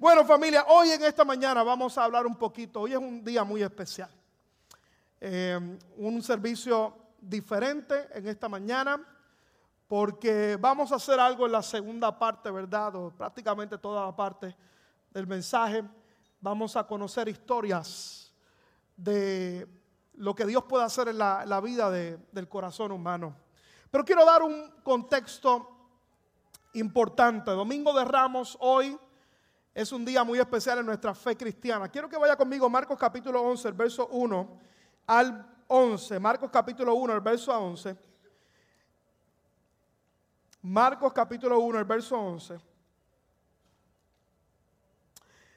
Bueno familia, hoy en esta mañana vamos a hablar un poquito, hoy es un día muy especial. Eh, un servicio diferente en esta mañana porque vamos a hacer algo en la segunda parte, ¿verdad? O prácticamente toda la parte del mensaje. Vamos a conocer historias de lo que Dios puede hacer en la, vida del corazón humano. Pero quiero dar un contexto importante. Domingo de Ramos hoy es un día muy especial en nuestra fe cristiana. Quiero que vaya conmigo Marcos capítulo 11, el verso 1 al 11. Marcos capítulo 1, el verso 11. Marcos capítulo 1, el verso 11.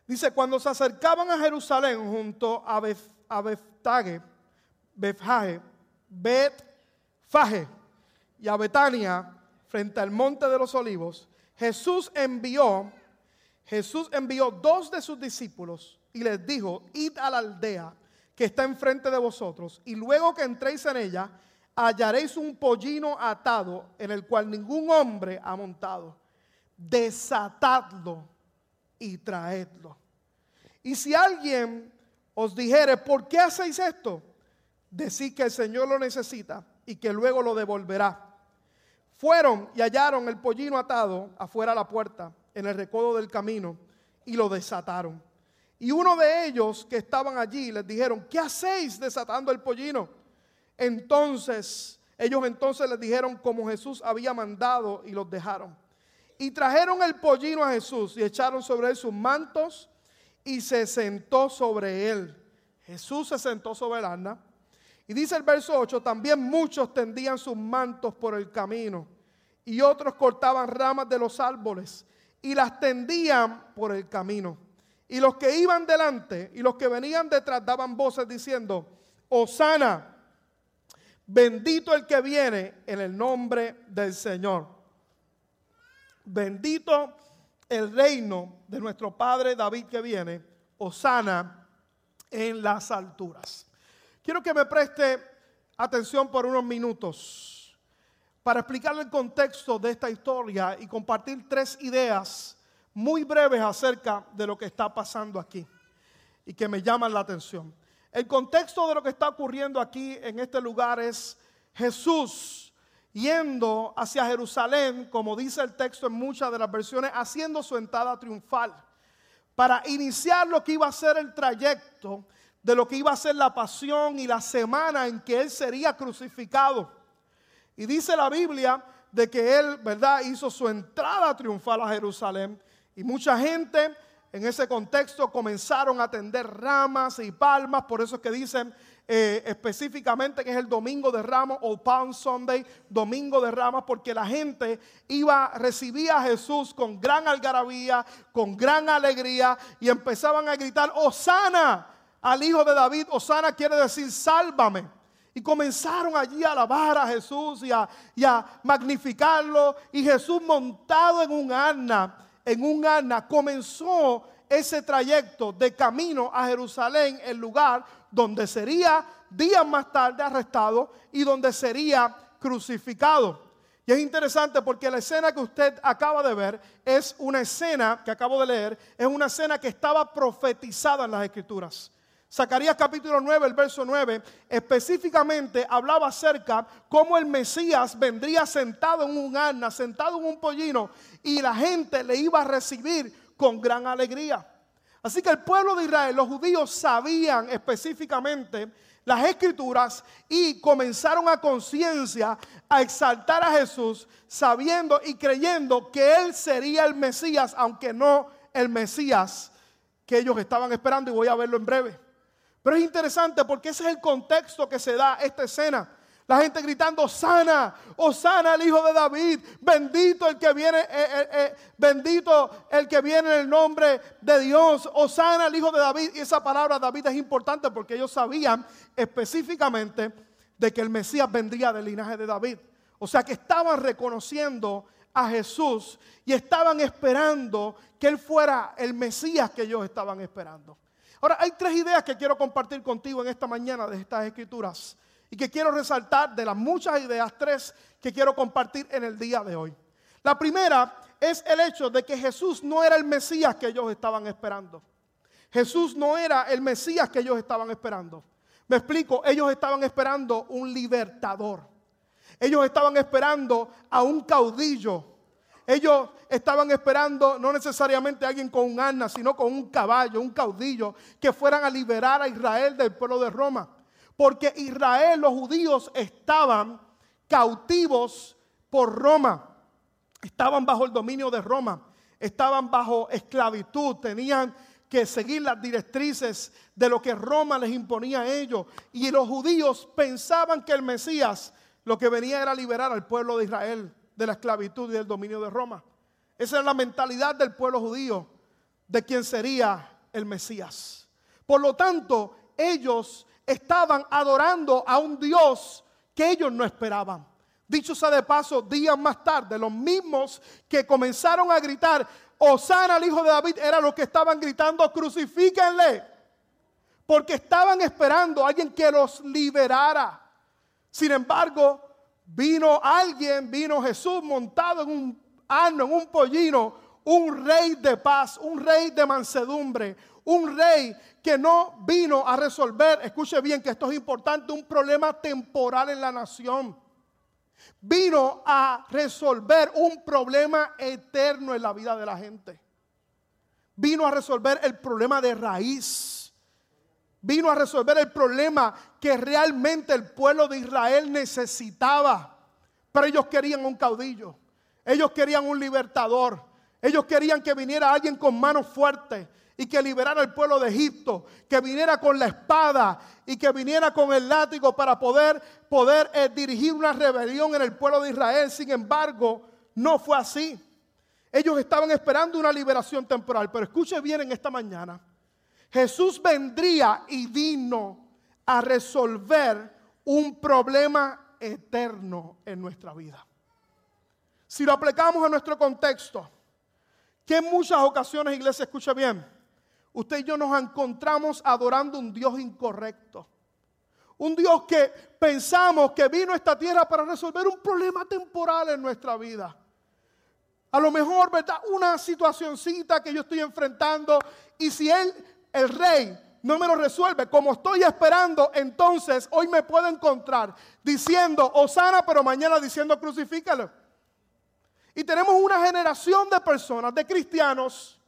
Dice, cuando se acercaban a Jerusalén junto a, Bef, a Beftage, y a Betania, frente al monte de los olivos, Jesús envió, Jesús envió dos de sus discípulos y les dijo, id a la aldea que está enfrente de vosotros, y luego que entréis en ella, hallaréis un pollino atado en el cual ningún hombre ha montado. Desatadlo y traedlo. Y si alguien os dijere, ¿por qué hacéis esto? Decid que el Señor lo necesita y que luego lo devolverá. Fueron y hallaron el pollino atado afuera a la puerta, en el recodo del camino, y lo desataron. Y uno de ellos que estaban allí les dijeron, ¿qué hacéis desatando el pollino? Entonces, ellos entonces les dijeron como Jesús había mandado y los dejaron. Y trajeron el pollino a Jesús y echaron sobre él sus mantos y se sentó sobre él. Jesús se sentó sobre el asna. Y dice el verso 8, también muchos tendían sus mantos por el camino y otros cortaban ramas de los árboles y las tendían por el camino. Y los que iban delante y los que venían detrás daban voces diciendo, Osana, bendito el que viene en el nombre del Señor. Bendito el reino de nuestro Padre David que viene, Osana en las alturas. Quiero que me preste atención por unos minutos para explicarle el contexto de esta historia y compartir tres ideas muy breves acerca de lo que está pasando aquí y que me llaman la atención. El contexto de lo que está ocurriendo aquí en este lugar es Jesús yendo hacia Jerusalén, como dice el texto en muchas de las versiones, haciendo su entrada triunfal, para iniciar lo que iba a ser el trayecto de lo que iba a ser la pasión y la semana en que él sería crucificado. Y dice la Biblia de que él, ¿verdad?, hizo su entrada triunfal a Jerusalén y mucha gente en ese contexto comenzaron a tender ramas y palmas, por eso es que dicen eh, específicamente que es el domingo de ramos o Palm Sunday, domingo de ramas, porque la gente iba, recibía a Jesús con gran algarabía, con gran alegría y empezaban a gritar, Osana al hijo de David, Osana quiere decir sálvame. Y comenzaron allí a alabar a Jesús y a, y a magnificarlo. Y Jesús montado en un arna, en un arna, comenzó ese trayecto de camino a Jerusalén, el lugar donde sería días más tarde arrestado y donde sería crucificado. Y es interesante porque la escena que usted acaba de ver es una escena que acabo de leer, es una escena que estaba profetizada en las escrituras. Zacarías capítulo 9, el verso 9, específicamente hablaba acerca cómo el Mesías vendría sentado en un arna, sentado en un pollino, y la gente le iba a recibir con gran alegría. Así que el pueblo de Israel, los judíos sabían específicamente las escrituras y comenzaron a conciencia a exaltar a Jesús, sabiendo y creyendo que Él sería el Mesías, aunque no el Mesías que ellos estaban esperando y voy a verlo en breve. Pero es interesante porque ese es el contexto que se da esta escena. La gente gritando, sana, o sana el hijo de David, bendito el que viene, eh, eh, eh, bendito el que viene en el nombre de Dios, o sana el hijo de David. Y esa palabra David es importante porque ellos sabían específicamente de que el Mesías vendría del linaje de David. O sea que estaban reconociendo a Jesús y estaban esperando que Él fuera el Mesías que ellos estaban esperando. Ahora, hay tres ideas que quiero compartir contigo en esta mañana de estas escrituras y que quiero resaltar de las muchas ideas, tres que quiero compartir en el día de hoy. La primera es el hecho de que Jesús no era el Mesías que ellos estaban esperando. Jesús no era el Mesías que ellos estaban esperando. Me explico, ellos estaban esperando un libertador. Ellos estaban esperando a un caudillo. Ellos estaban esperando no necesariamente a alguien con un arna, sino con un caballo, un caudillo, que fueran a liberar a Israel del pueblo de Roma. Porque Israel, los judíos, estaban cautivos por Roma. Estaban bajo el dominio de Roma. Estaban bajo esclavitud. Tenían que seguir las directrices de lo que Roma les imponía a ellos. Y los judíos pensaban que el Mesías lo que venía era liberar al pueblo de Israel de la esclavitud y del dominio de Roma. Esa era la mentalidad del pueblo judío de quien sería el Mesías. Por lo tanto, ellos estaban adorando a un Dios que ellos no esperaban. Dicho sea de paso, días más tarde, los mismos que comenzaron a gritar, Osana al hijo de David, era lo que estaban gritando, crucifíquenle. Porque estaban esperando a alguien que los liberara. Sin embargo, vino alguien, vino Jesús montado en un asno, en un pollino, un rey de paz, un rey de mansedumbre, un rey que no vino a resolver, escuche bien que esto es importante, un problema temporal en la nación. Vino a resolver un problema eterno en la vida de la gente. Vino a resolver el problema de raíz. Vino a resolver el problema que realmente el pueblo de Israel necesitaba. Pero ellos querían un caudillo. Ellos querían un libertador. Ellos querían que viniera alguien con manos fuertes y que liberara al pueblo de Egipto, que viniera con la espada y que viniera con el látigo para poder, poder eh, dirigir una rebelión en el pueblo de Israel. Sin embargo, no fue así. Ellos estaban esperando una liberación temporal, pero escuche bien en esta mañana. Jesús vendría y vino a resolver un problema eterno en nuestra vida. Si lo aplicamos a nuestro contexto, que en muchas ocasiones, iglesia, escucha bien, usted y yo nos encontramos adorando un Dios incorrecto. Un Dios que pensamos que vino a esta tierra para resolver un problema temporal en nuestra vida. A lo mejor, ¿verdad? Una situacioncita que yo estoy enfrentando y si Él, el rey, no me lo resuelve como estoy esperando, entonces hoy me puedo encontrar diciendo, Osana, pero mañana diciendo, crucifícalo. Y tenemos una generación de personas, de cristianos,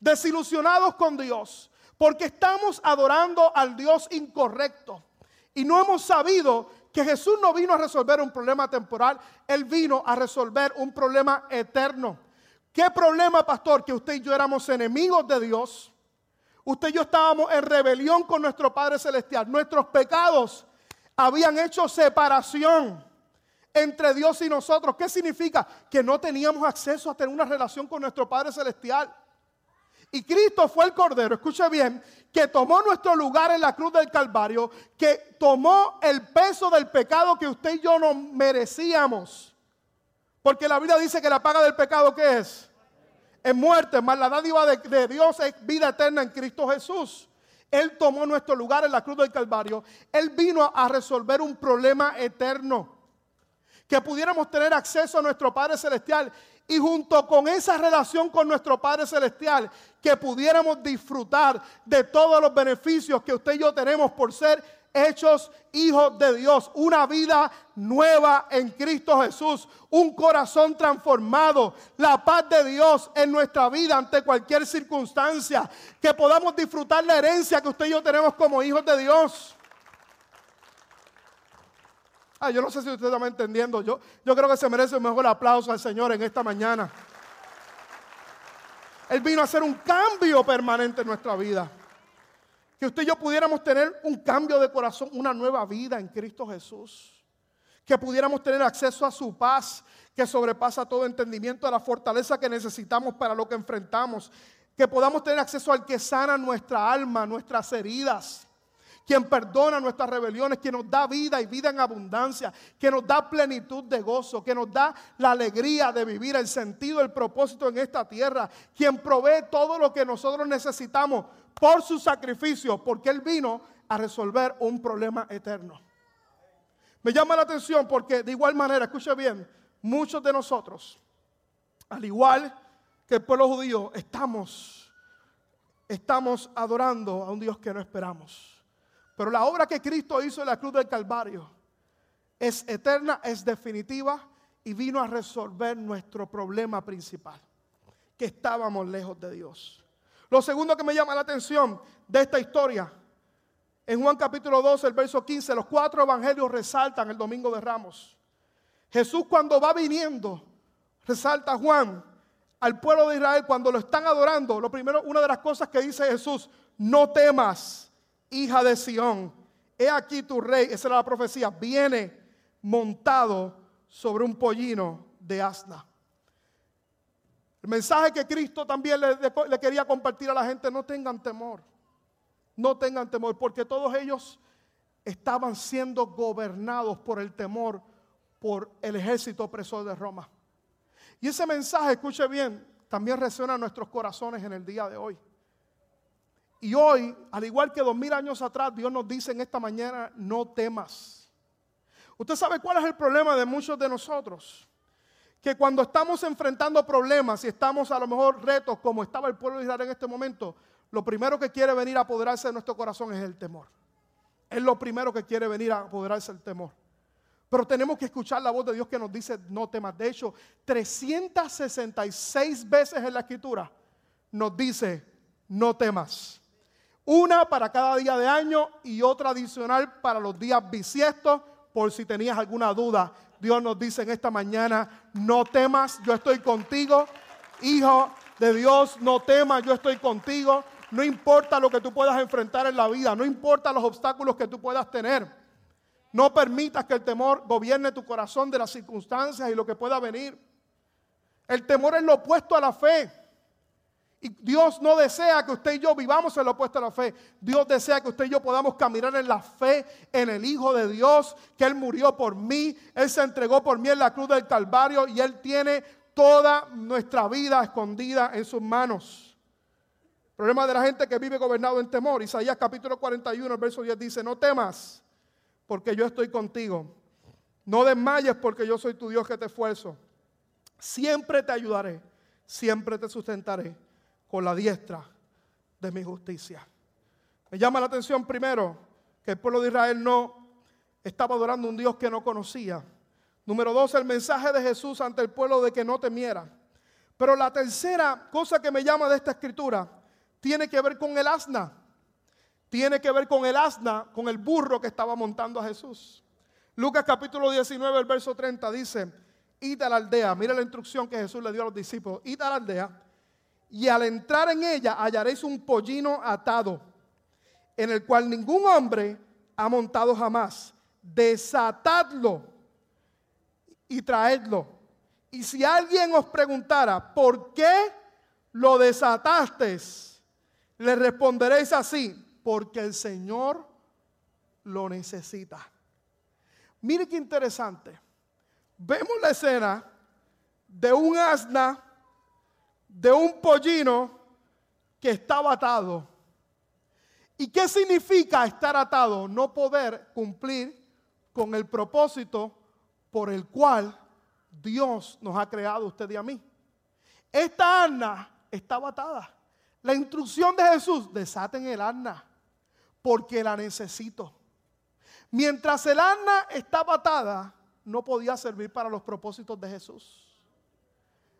desilusionados con Dios, porque estamos adorando al Dios incorrecto. Y no hemos sabido que Jesús no vino a resolver un problema temporal, Él vino a resolver un problema eterno. ¿Qué problema, pastor? Que usted y yo éramos enemigos de Dios. Usted y yo estábamos en rebelión con nuestro Padre Celestial. Nuestros pecados habían hecho separación entre Dios y nosotros. ¿Qué significa? Que no teníamos acceso a tener una relación con nuestro Padre Celestial. Y Cristo fue el Cordero, escuche bien, que tomó nuestro lugar en la cruz del Calvario, que tomó el peso del pecado que usted y yo no merecíamos. Porque la Biblia dice que la paga del pecado, ¿qué es? Es muerte, más la dádiva de Dios es vida eterna en Cristo Jesús. Él tomó nuestro lugar en la cruz del Calvario. Él vino a resolver un problema eterno que pudiéramos tener acceso a nuestro Padre Celestial y junto con esa relación con nuestro Padre Celestial, que pudiéramos disfrutar de todos los beneficios que usted y yo tenemos por ser hechos hijos de Dios, una vida nueva en Cristo Jesús, un corazón transformado, la paz de Dios en nuestra vida ante cualquier circunstancia, que podamos disfrutar la herencia que usted y yo tenemos como hijos de Dios. Ah, yo no sé si usted está entendiendo. Yo, yo creo que se merece un mejor aplauso al Señor en esta mañana. Él vino a hacer un cambio permanente en nuestra vida. Que usted y yo pudiéramos tener un cambio de corazón, una nueva vida en Cristo Jesús. Que pudiéramos tener acceso a su paz que sobrepasa todo entendimiento, a la fortaleza que necesitamos para lo que enfrentamos. Que podamos tener acceso al que sana nuestra alma, nuestras heridas quien perdona nuestras rebeliones, quien nos da vida y vida en abundancia, que nos da plenitud de gozo, que nos da la alegría de vivir, el sentido, el propósito en esta tierra, quien provee todo lo que nosotros necesitamos por su sacrificio, porque Él vino a resolver un problema eterno. Me llama la atención porque de igual manera, escuche bien, muchos de nosotros al igual que el pueblo judío, estamos, estamos adorando a un Dios que no esperamos. Pero la obra que Cristo hizo en la cruz del Calvario es eterna, es definitiva y vino a resolver nuestro problema principal, que estábamos lejos de Dios. Lo segundo que me llama la atención de esta historia, en Juan capítulo 12, el verso 15, los cuatro evangelios resaltan el domingo de Ramos. Jesús cuando va viniendo, resalta Juan, al pueblo de Israel cuando lo están adorando, lo primero, una de las cosas que dice Jesús, no temas, hija de Sión, he aquí tu rey, esa era la profecía, viene montado sobre un pollino de asna. Mensaje que Cristo también le, le, quería compartir a la gente, no tengan temor, no tengan temor, porque todos ellos estaban siendo gobernados por el temor, por el ejército opresor de Roma. Y ese mensaje, escuche bien, también resuena en nuestros corazones en el día de hoy. Y hoy, al igual que dos mil años atrás, Dios nos dice en esta mañana, no temas. Usted sabe cuál es el problema de muchos de nosotros. Que cuando estamos enfrentando problemas y estamos a lo mejor retos como estaba el pueblo de Israel en este momento, lo primero que quiere venir a apoderarse de nuestro corazón es el temor. Es lo primero que quiere venir a apoderarse el temor. Pero tenemos que escuchar la voz de Dios que nos dice no temas. De hecho, 366 veces en la escritura nos dice no temas. Una para cada día de año y otra adicional para los días bisiestos, por si tenías alguna duda. Dios nos dice en esta mañana, no temas, yo estoy contigo. Hijo de Dios, no temas, yo estoy contigo. No importa lo que tú puedas enfrentar en la vida, no importa los obstáculos que tú puedas tener. No permitas que el temor gobierne tu corazón de las circunstancias y lo que pueda venir. El temor es lo opuesto a la fe. Y Dios no desea que usted y yo vivamos en lo opuesto a la fe. Dios desea que usted y yo podamos caminar en la fe en el Hijo de Dios, que Él murió por mí, Él se entregó por mí en la cruz del Calvario y Él tiene toda nuestra vida escondida en sus manos. Problema de la gente que vive gobernado en temor. Isaías capítulo 41, el verso 10 dice, no temas porque yo estoy contigo. No desmayes porque yo soy tu Dios que te esfuerzo. Siempre te ayudaré, siempre te sustentaré con la diestra de mi justicia. Me llama la atención primero que el pueblo de Israel no estaba adorando a un Dios que no conocía. Número dos, el mensaje de Jesús ante el pueblo de que no temiera. Pero la tercera cosa que me llama de esta escritura tiene que ver con el asna tiene que ver con el asna, con el burro que estaba montando a Jesús. Lucas capítulo 19, el verso 30 dice, id a la aldea, mira la instrucción que Jesús le dio a los discípulos, id a la aldea y al entrar en ella hallaréis un pollino atado, en el cual ningún hombre ha montado jamás. Desatadlo y traedlo. Y si alguien os preguntara, ¿por qué lo desataste? Le responderéis así, porque el Señor lo necesita. Mire qué interesante. Vemos la escena de un asna, de un pollino que estaba atado. ¿Y qué significa estar atado? No poder cumplir con el propósito por el cual Dios nos ha creado usted y a mí. Esta asna estaba atada. La instrucción de Jesús, desaten el asna porque la necesito. Mientras el asna estaba atada, no podía servir para los propósitos de Jesús.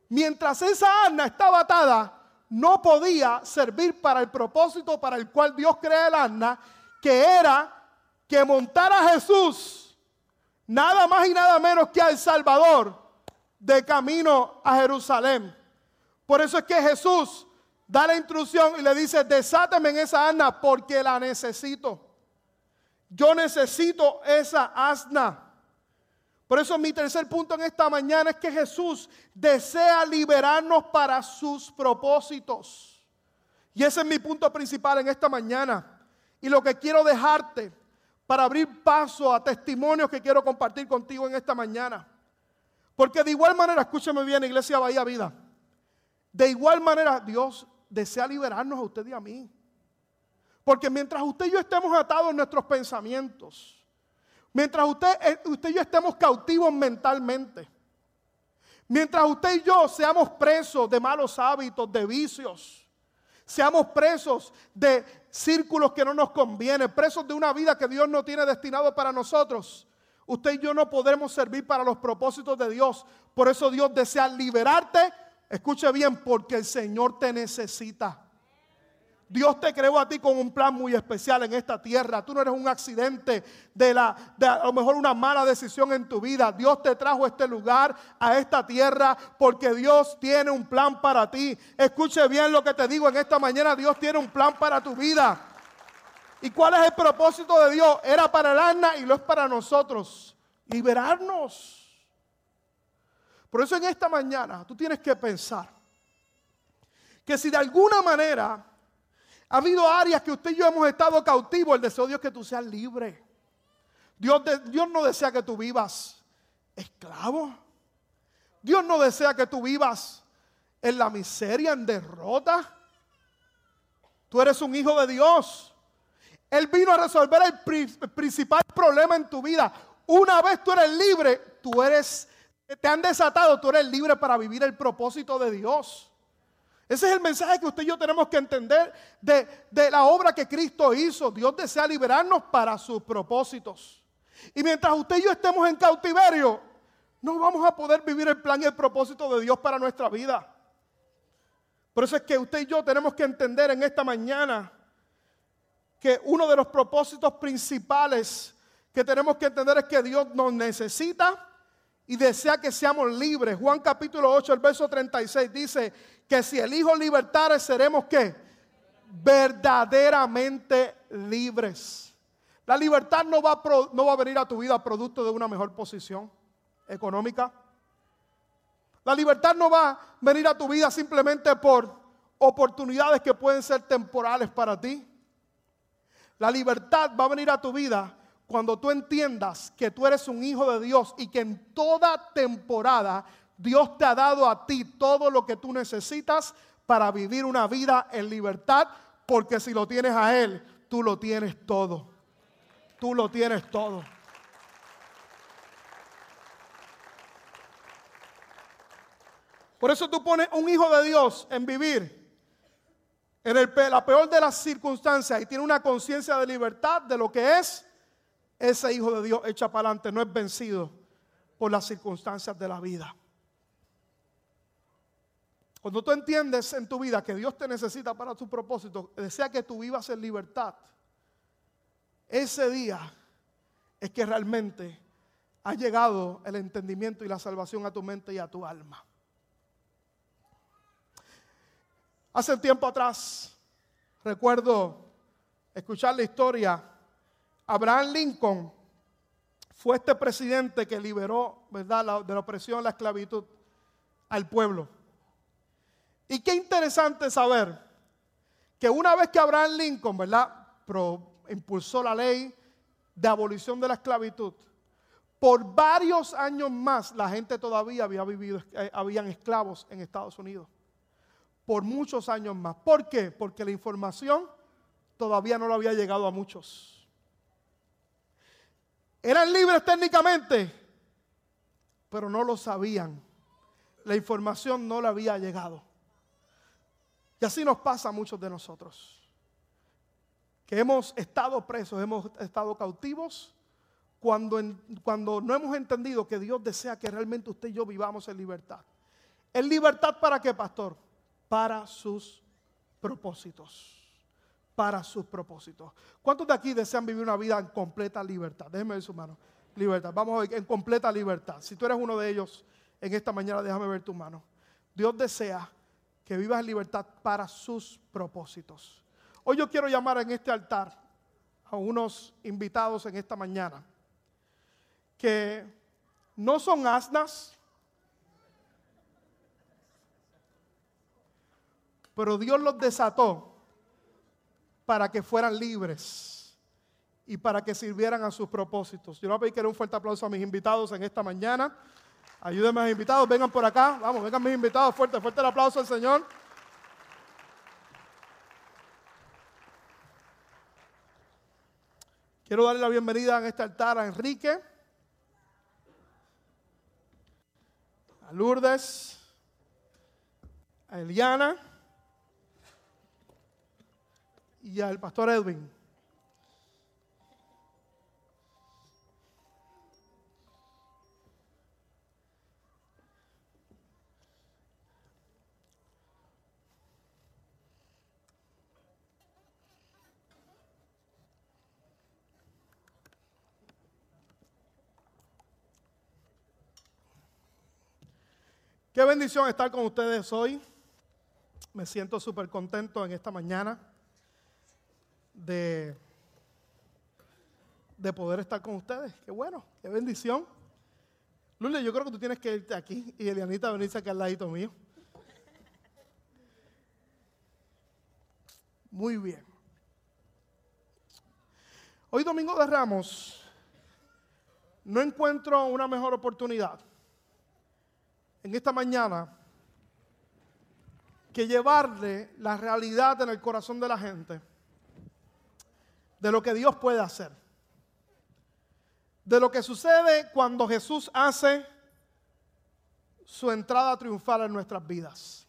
Mientras esa asna estaba atada, no podía servir para el propósito para el cual Dios crea el asna, que era que montara Jesús, nada más y nada menos que al Salvador, de camino a Jerusalén. Por eso es que Jesús da la instrucción y le dice, desáteme en esa asna porque la necesito. Yo necesito esa asna. Por eso mi tercer punto en esta mañana es que Jesús desea liberarnos para sus propósitos. Y ese es mi punto principal en esta mañana. Y lo que quiero dejarte para abrir paso a testimonios que quiero compartir contigo en esta mañana. Porque de igual manera, escúcheme bien, Iglesia Bahía Vida. De igual manera, Dios desea liberarnos a usted y a mí. Porque mientras usted y yo estemos atados en nuestros pensamientos, mientras usted, eh, usted y yo estemos cautivos mentalmente, Mientras usted y yo seamos presos de malos hábitos, de vicios, seamos presos de círculos que no nos convienen, presos de una vida que Dios no tiene destinado para nosotros, usted y yo no podremos servir para los propósitos de Dios. Por eso Dios desea liberarte, escuche bien, porque el Señor te necesita. Dios te creó a ti con un plan muy especial en esta tierra. Tú no eres un accidente de, la, de a lo mejor una mala decisión en tu vida. Dios te trajo a este lugar, a esta tierra, porque Dios tiene un plan para ti. Escuche bien lo que te digo en esta mañana. Dios tiene un plan para tu vida. ¿Y cuál es el propósito de Dios? Era para el alma y lo es para nosotros. Liberarnos. Por eso en esta mañana tú tienes que pensar que si de alguna manera ha habido áreas que usted y yo hemos estado cautivos. El deseo de Dios es que tú seas libre. Dios, Dios no desea que tú vivas esclavo. Dios no desea que tú vivas en la miseria, en derrota. Tú eres un hijo de Dios. Él vino a resolver el, principal problema en tu vida. Una vez tú eres libre, tú eres, te han desatado, tú eres libre para vivir el propósito de Dios. Ese es el mensaje que usted y yo tenemos que entender de, de, la obra que Cristo hizo. Dios desea liberarnos para sus propósitos. Y mientras usted y yo estemos en cautiverio, no vamos a poder vivir el plan y el propósito de Dios para nuestra vida. Por eso es que usted y yo tenemos que entender en esta mañana que uno de los propósitos principales que tenemos que entender es que Dios nos necesita y desea que seamos libres. Juan capítulo 8, el verso 36 dice que si el Hijo libertare seremos qué? Verdaderamente libres. La libertad no va, no va a venir a tu vida producto de una mejor posición económica. La libertad no va a venir a tu vida simplemente por oportunidades que pueden ser temporales para ti. La libertad va a venir a tu vida cuando tú entiendas que tú eres un hijo de Dios y que en toda temporada Dios te ha dado a ti todo lo que tú necesitas para vivir una vida en libertad, porque si lo tienes a Él, tú lo tienes todo. Tú lo tienes todo. Por eso tú pones un hijo de Dios en vivir en la peor de las circunstancias y tiene una conciencia de libertad de lo que es ese hijo de Dios echa para adelante, no es vencido por las circunstancias de la vida. Cuando tú entiendes en tu vida que Dios te necesita para tu propósito, desea que tú vivas en libertad, ese día es que realmente ha llegado el entendimiento y la salvación a tu mente y a tu alma. Hace tiempo atrás, recuerdo escuchar la historia, Abraham Lincoln fue este presidente que liberó, ¿verdad?, de la opresión, la esclavitud al pueblo. Y qué interesante saber que una vez que Abraham Lincoln, ¿verdad? impulsó la ley de abolición de la esclavitud, por varios años más la gente todavía había vivido, eh, habían esclavos en Estados Unidos. Por muchos años más. ¿Por qué? Porque la información todavía no lo había llegado a muchos. Eran libres técnicamente, pero no lo sabían. La información no le había llegado. Y así nos pasa a muchos de nosotros. Que hemos estado presos, hemos estado cautivos cuando, cuando no hemos entendido que Dios desea que realmente usted y yo vivamos en libertad. ¿En libertad para qué, pastor? Para sus propósitos. Para sus propósitos. ¿Cuántos de aquí desean vivir una vida en completa libertad? Déjenme ver su mano. Libertad. Vamos a ver, en completa libertad. Si tú eres uno de ellos en esta mañana, déjame ver tu mano. Dios desea que vivas en libertad para sus propósitos. Hoy yo quiero llamar en este altar a unos invitados en esta mañana que no son asnas, pero Dios los desató para que fueran libres y para que sirvieran a sus propósitos. Yo le voy a pedir que un fuerte aplauso a mis invitados en esta mañana. Ayúdenme a los invitados, vengan por acá. Vamos, vengan mis invitados. Fuerte, fuerte el aplauso al Señor. Quiero darle la bienvenida en este altar a Enrique, a Lourdes, a Eliana y al pastor Edwin. Qué bendición estar con ustedes hoy. Me siento súper contento en esta mañana de, de poder estar con ustedes. Qué bueno, qué bendición. Lule, yo creo que tú tienes que irte aquí y Elianita venirse aquí al ladito mío. Muy bien. Hoy Domingo de Ramos no encuentro una mejor oportunidad en esta mañana que llevarle la realidad en el corazón de la gente de lo que Dios puede hacer. De lo que sucede cuando Jesús hace su entrada triunfal en nuestras vidas.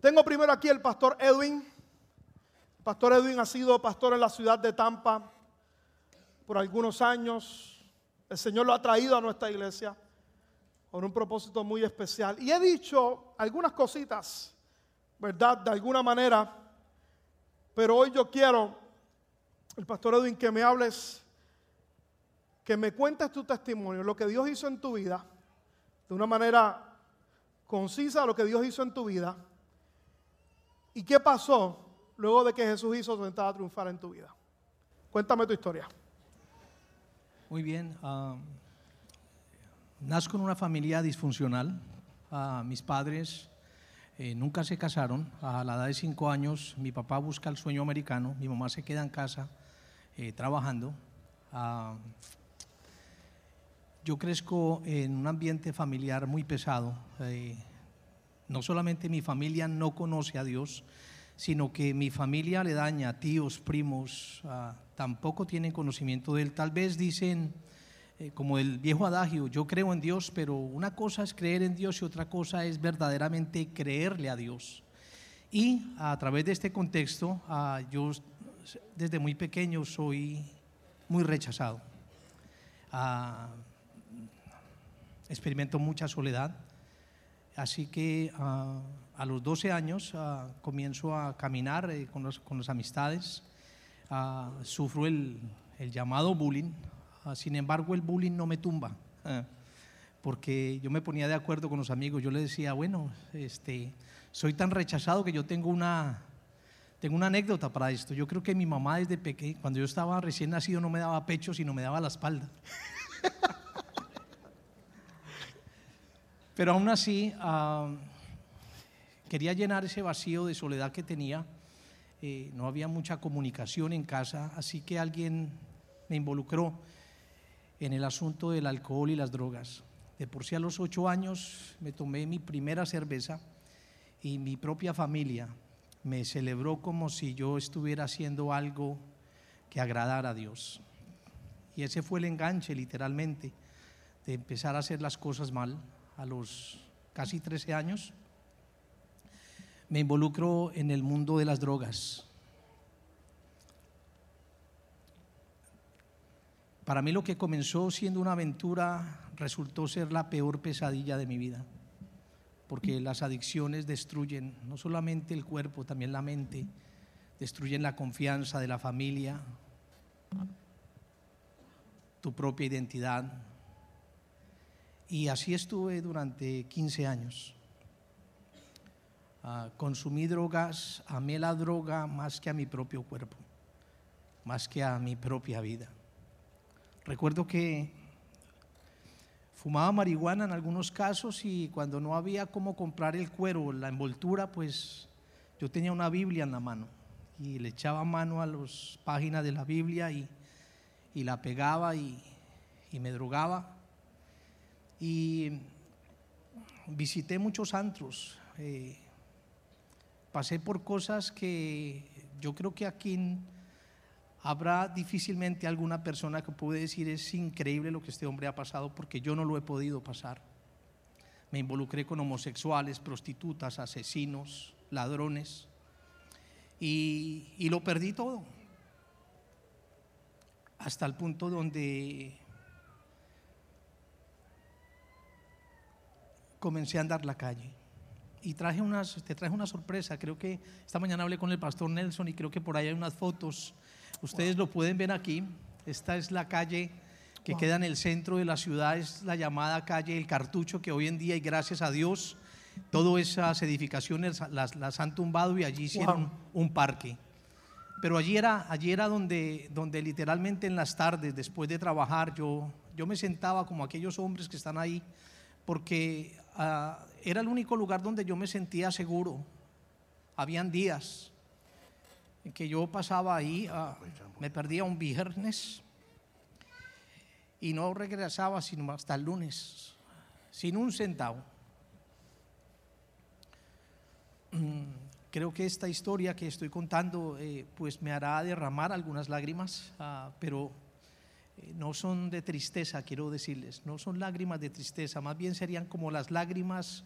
Tengo primero aquí el pastor Edwin. El pastor Edwin ha sido pastor en la ciudad de Tampa por algunos años. El Señor lo ha traído a nuestra iglesia con un propósito muy especial. Y he dicho algunas cositas, ¿verdad? De alguna manera, pero hoy yo quiero, el pastor Edwin, que me hables, que me cuentes tu testimonio, lo que Dios hizo en tu vida, de una manera concisa, lo que Dios hizo en tu vida, y qué pasó luego de que Jesús hizo su entrada a triunfar en tu vida. Cuéntame tu historia. Muy bien. Um, Nazco en una familia disfuncional. Ah, mis padres eh, nunca se casaron. A la edad de cinco años, mi papá busca el sueño americano, mi mamá se queda en casa eh, trabajando. Ah, yo crezco en un ambiente familiar muy pesado. Eh, no solamente mi familia no conoce a Dios, sino que mi familia le daña, tíos, primos, ah, tampoco tienen conocimiento de Él. Tal vez dicen eh, como el viejo adagio, yo creo en Dios, pero una cosa es creer en Dios y otra cosa es verdaderamente creerle a Dios. Y a través de este contexto, ah, yo desde muy pequeño soy muy rechazado. Ah, experimento mucha soledad. Así que ah, a los 12 años comienzo a caminar eh, con, con, las amistades. sufro el, el llamado bullying sin embargo, el bullying no me tumba, ah, porque yo me ponía de acuerdo con los amigos. Yo les decía, bueno, este, soy tan rechazado que yo tengo una, tengo una anécdota para esto. Yo creo que mi mamá desde pequeño, cuando yo estaba recién nacido, no me daba pecho, sino me daba la espalda. Pero aún así, ah, quería llenar ese vacío de soledad que tenía. Eh, no había mucha comunicación en casa, así que alguien me involucró en el asunto del alcohol y las drogas. De por sí a los ocho años me tomé mi primera cerveza y mi propia familia me celebró como si yo estuviera haciendo algo que agradara a Dios. Y ese fue el enganche literalmente de empezar a hacer las cosas mal a los casi 13 años. Me involucro en el mundo de las drogas Para mí lo que comenzó siendo una aventura resultó ser la peor pesadilla de mi vida, porque las adicciones destruyen no solamente el cuerpo, también la mente, destruyen la confianza de la familia, tu propia identidad. Y así estuve durante 15 años. Ah, consumí drogas, amé la droga más que a mi propio cuerpo, más que a mi propia vida. Recuerdo que fumaba marihuana en algunos casos y cuando no había cómo comprar el cuero, la envoltura, pues yo tenía una Biblia en la mano y le echaba mano a las páginas de la Biblia y, la pegaba y, me drogaba. Y visité muchos antros, eh, pasé por cosas que yo creo que aquí habrá difícilmente alguna persona que puede decir es increíble lo que este hombre ha pasado porque yo no lo he podido pasar. Me involucré con homosexuales, prostitutas, asesinos, ladrones. Y, y lo perdí todo. Hasta el punto donde comencé a andar la calle. Y traje unas, te traje una sorpresa. Creo que esta mañana hablé con el pastor Nelson y creo que por ahí hay unas fotos. Ustedes lo pueden ver aquí. Esta es la calle que Wow. queda en el centro de la ciudad, es la llamada calle El Cartucho, que hoy en día, y gracias a Dios, todas esas edificaciones las, las han tumbado y allí hicieron Wow. un parque. Pero allí era, allí era donde, donde literalmente en las tardes, después de trabajar, yo, yo me sentaba como aquellos hombres que están ahí, porque ah, era el único lugar donde yo me sentía seguro. Habían días que yo pasaba ahí, ah, me perdía un viernes y no regresaba sino hasta el lunes, sin un centavo. Mm, Creo que esta historia que estoy contando eh, pues me hará derramar algunas lágrimas, ah, pero eh, no son de tristeza, quiero decirles, no son lágrimas de tristeza, más bien serían como las lágrimas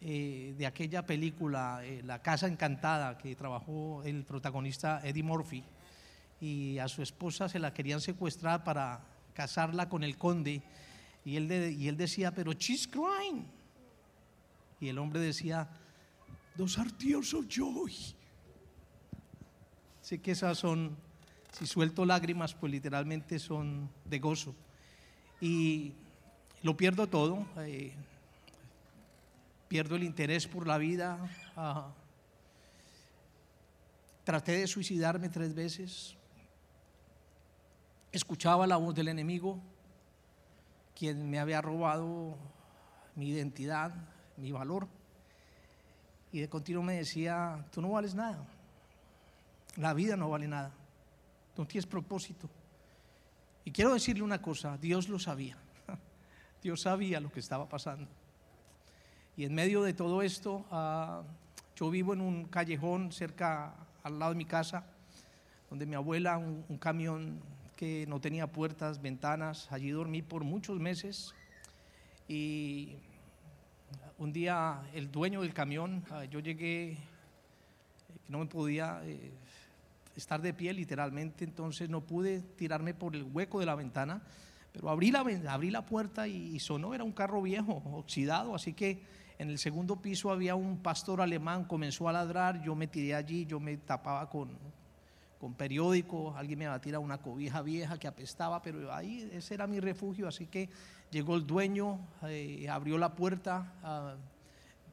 eh, de aquella película, eh, La Casa Encantada, que trabajó el protagonista Eddie Murphy, y a su esposa se la querían secuestrar para casarla con el conde, y él, de- y él decía, pero she's crying. Y el hombre decía, those are tears of joy. Sé que esas son, si suelto lágrimas, pues literalmente son de gozo. Y lo pierdo todo. eh, pierdo el interés por la vida. ah, traté de suicidarme tres veces. Escuchaba la voz del enemigo, quien me había robado mi identidad, mi valor. Y de continuo me decía, tú no vales nada. La vida no vale nada. No tienes propósito. Y quiero decirle una cosa, Dios lo sabía. Dios sabía lo que estaba pasando. Y en medio de todo esto, ah, yo vivo en un callejón cerca, al lado de mi casa, donde mi abuela, un, un camión que no tenía puertas, ventanas, allí dormí por muchos meses. Y un día el dueño del camión, ah, yo llegué, eh, no me podía eh, estar de pie literalmente, entonces no pude tirarme por el hueco de la ventana, pero abrí la, abrí la puerta y, y sonó, era un carro viejo, oxidado, así que en el segundo piso había un pastor alemán, comenzó a ladrar, yo me tiré allí, yo me tapaba con, con periódico, alguien me iba a tirar una cobija vieja que apestaba, pero ahí ese era mi refugio, así que llegó el dueño, eh, abrió la puerta, ah,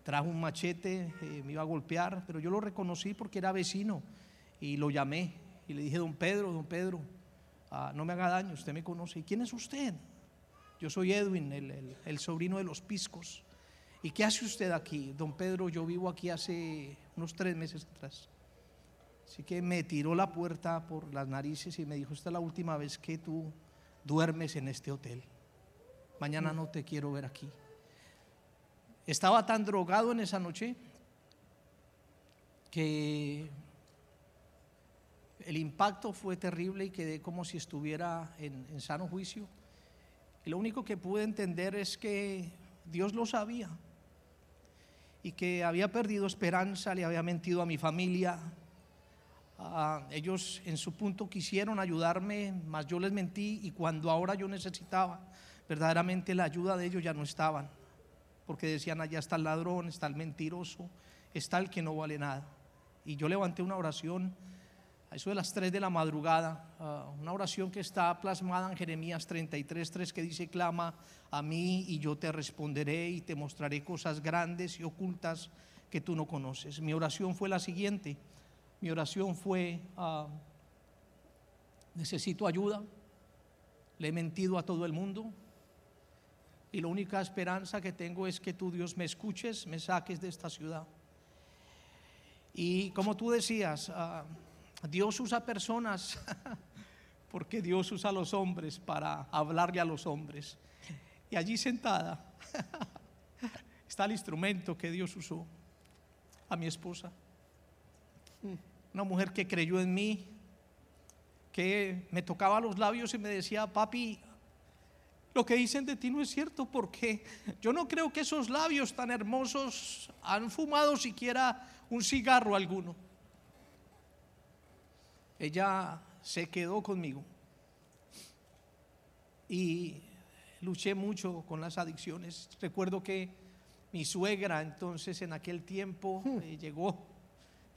trajo un machete, eh, me iba a golpear, pero yo lo reconocí porque era vecino y lo llamé y le dije, don Pedro, don Pedro, ah, no me haga daño, usted me conoce. ¿Y quién es usted? Yo soy Edwin, el- el sobrino de los Piscos. ¿Y qué hace usted aquí? Don Pedro, yo vivo aquí hace unos tres meses atrás. Así que me tiró la puerta por las narices y me dijo, esta es la última vez que tú duermes en este hotel. Mañana no te quiero ver aquí. Estaba tan drogado en esa noche que el impacto fue terrible y quedé como si estuviera en, en sano juicio. Y lo único que pude entender es que Dios lo sabía y que había perdido esperanza, le había mentido a mi familia. Ah, ellos en su punto quisieron ayudarme, mas yo les mentí y cuando ahora yo necesitaba verdaderamente la ayuda de ellos ya no estaban, porque decían allá está el ladrón, está el mentiroso, está el que no vale nada. Y yo levanté una oración a eso de las 3 de la madrugada, ah, una oración que está plasmada en Jeremías 33, 3 que dice, clama a mí y yo te responderé y te mostraré cosas grandes y ocultas que tú no conoces. Mi oración fue la siguiente, mi oración fue, ah, necesito ayuda, le he mentido a todo el mundo y la única esperanza que tengo es que tú Dios me escuches, me saques de esta ciudad. Y como tú decías, ah, Dios usa personas porque Dios usa a los hombres para hablarle a los hombres. Y allí sentada está el instrumento que Dios usó, a mi esposa. Una mujer que creyó en mí, que me tocaba los labios y me decía, papi, lo que dicen de ti no es cierto porque yo no creo que esos labios tan hermosos han fumado siquiera un cigarro alguno. Ella se quedó conmigo y luché mucho con las adicciones. Recuerdo que mi suegra entonces en aquel tiempo eh, llegó,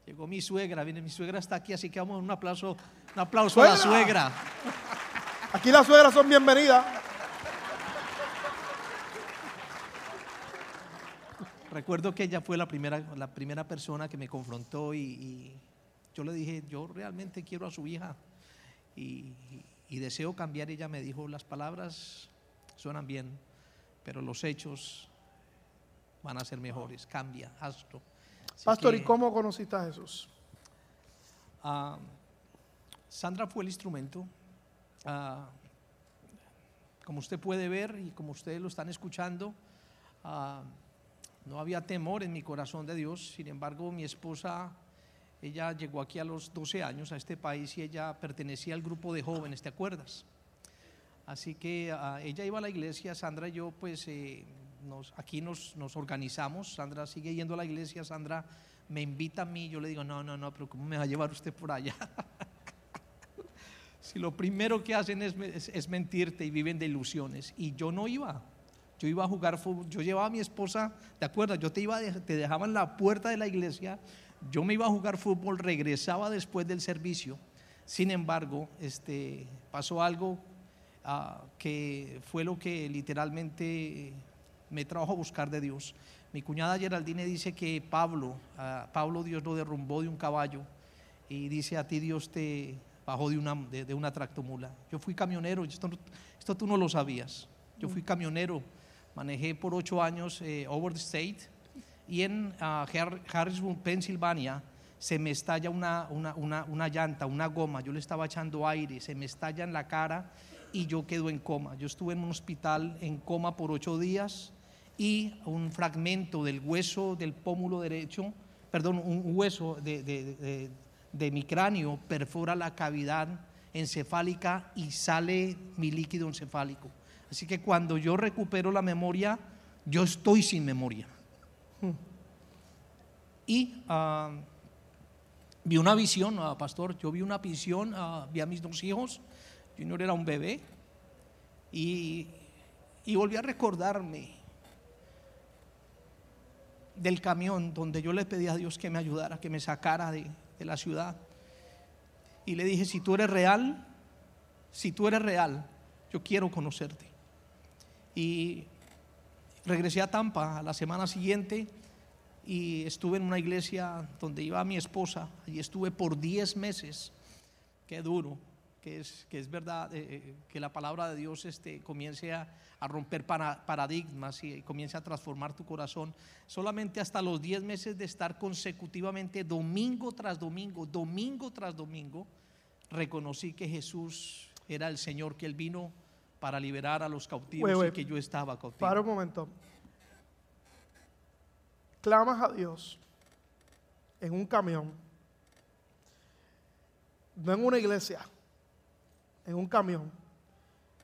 llegó mi suegra, viene mi suegra está aquí, así que vamos a un aplauso, un aplauso a la ¡Suegra! suegra. Aquí las suegras son bienvenidas. Recuerdo que ella fue la primera, la primera persona que me confrontó y, y yo le dije, yo realmente quiero a su hija y, y deseo cambiar. Ella me dijo, las palabras suenan bien, pero los hechos van a ser mejores. Cambia, hazlo. Así Pastor, que, ¿y cómo conociste a Jesús? ah, Sandra fue el instrumento. Ah, como usted puede ver y como ustedes lo están escuchando, ah, no había temor en mi corazón de Dios. Sin embargo, mi esposa, ella llegó aquí a los 12 años a este país y ella pertenecía al grupo de jóvenes, ¿te acuerdas? Así que ah, ella iba a la iglesia, Sandra y yo pues eh, nos, aquí nos, nos organizamos, Sandra sigue yendo a la iglesia, Sandra me invita a mí, yo le digo, no, no, no, pero ¿cómo me va a llevar usted por allá? si lo primero que hacen es, es- es mentirte y viven de ilusiones. Y yo no iba. Yo iba a jugar fútbol. Yo llevaba a mi esposa, ¿te acuerdas? Yo te, iba a dej- te dejaba en la puerta de la iglesia. Yo me iba a jugar fútbol, regresaba después del servicio. Sin embargo, este, pasó algo ah, que fue lo que literalmente me trajo a buscar de Dios. Mi cuñada Geraldine dice que Pablo, ah, Pablo Dios lo derrumbó de un caballo y dice a ti Dios te bajó de una, de, de una tractomula. Yo fui camionero, esto, esto tú no lo sabías. Yo fui camionero, manejé por ocho años eh, over the state y en Har- Harrisburg, Pensilvania, se me estalla una, una, una, una llanta, una goma, yo le estaba echando aire, se me estalla en la cara y yo quedo en coma. Yo estuve en un hospital en coma por ocho días y un fragmento del hueso del pómulo derecho, perdón, un hueso de, de- de- de mi cráneo perfora la cavidad encefálica y sale mi líquido encefálico. Así que cuando yo recupero la memoria, yo estoy sin memoria. Y ah, vi una visión, ah, pastor, yo vi una visión, ah, vi a mis dos hijos, Junior era un bebé, y, y volví a recordarme del camión donde yo le pedí a Dios que me ayudara, que me sacara de, de la ciudad. Y le dije, si tú eres real, si tú eres real, yo quiero conocerte. Y regresé a Tampa a la semana siguiente y estuve en una iglesia donde iba mi esposa. Allí estuve por 10 meses. Qué duro, que es, que es verdad eh, eh, que la palabra de Dios este, comience a, a romper para- paradigmas y comience a transformar tu corazón. Solamente hasta los 10 meses de estar consecutivamente domingo tras domingo, domingo tras domingo, reconocí que Jesús era el Señor, que Él vino para liberar a los cautivos y que yo estaba cautivo. Para un momento. Clamas a Dios en un camión, no en una iglesia, en un camión.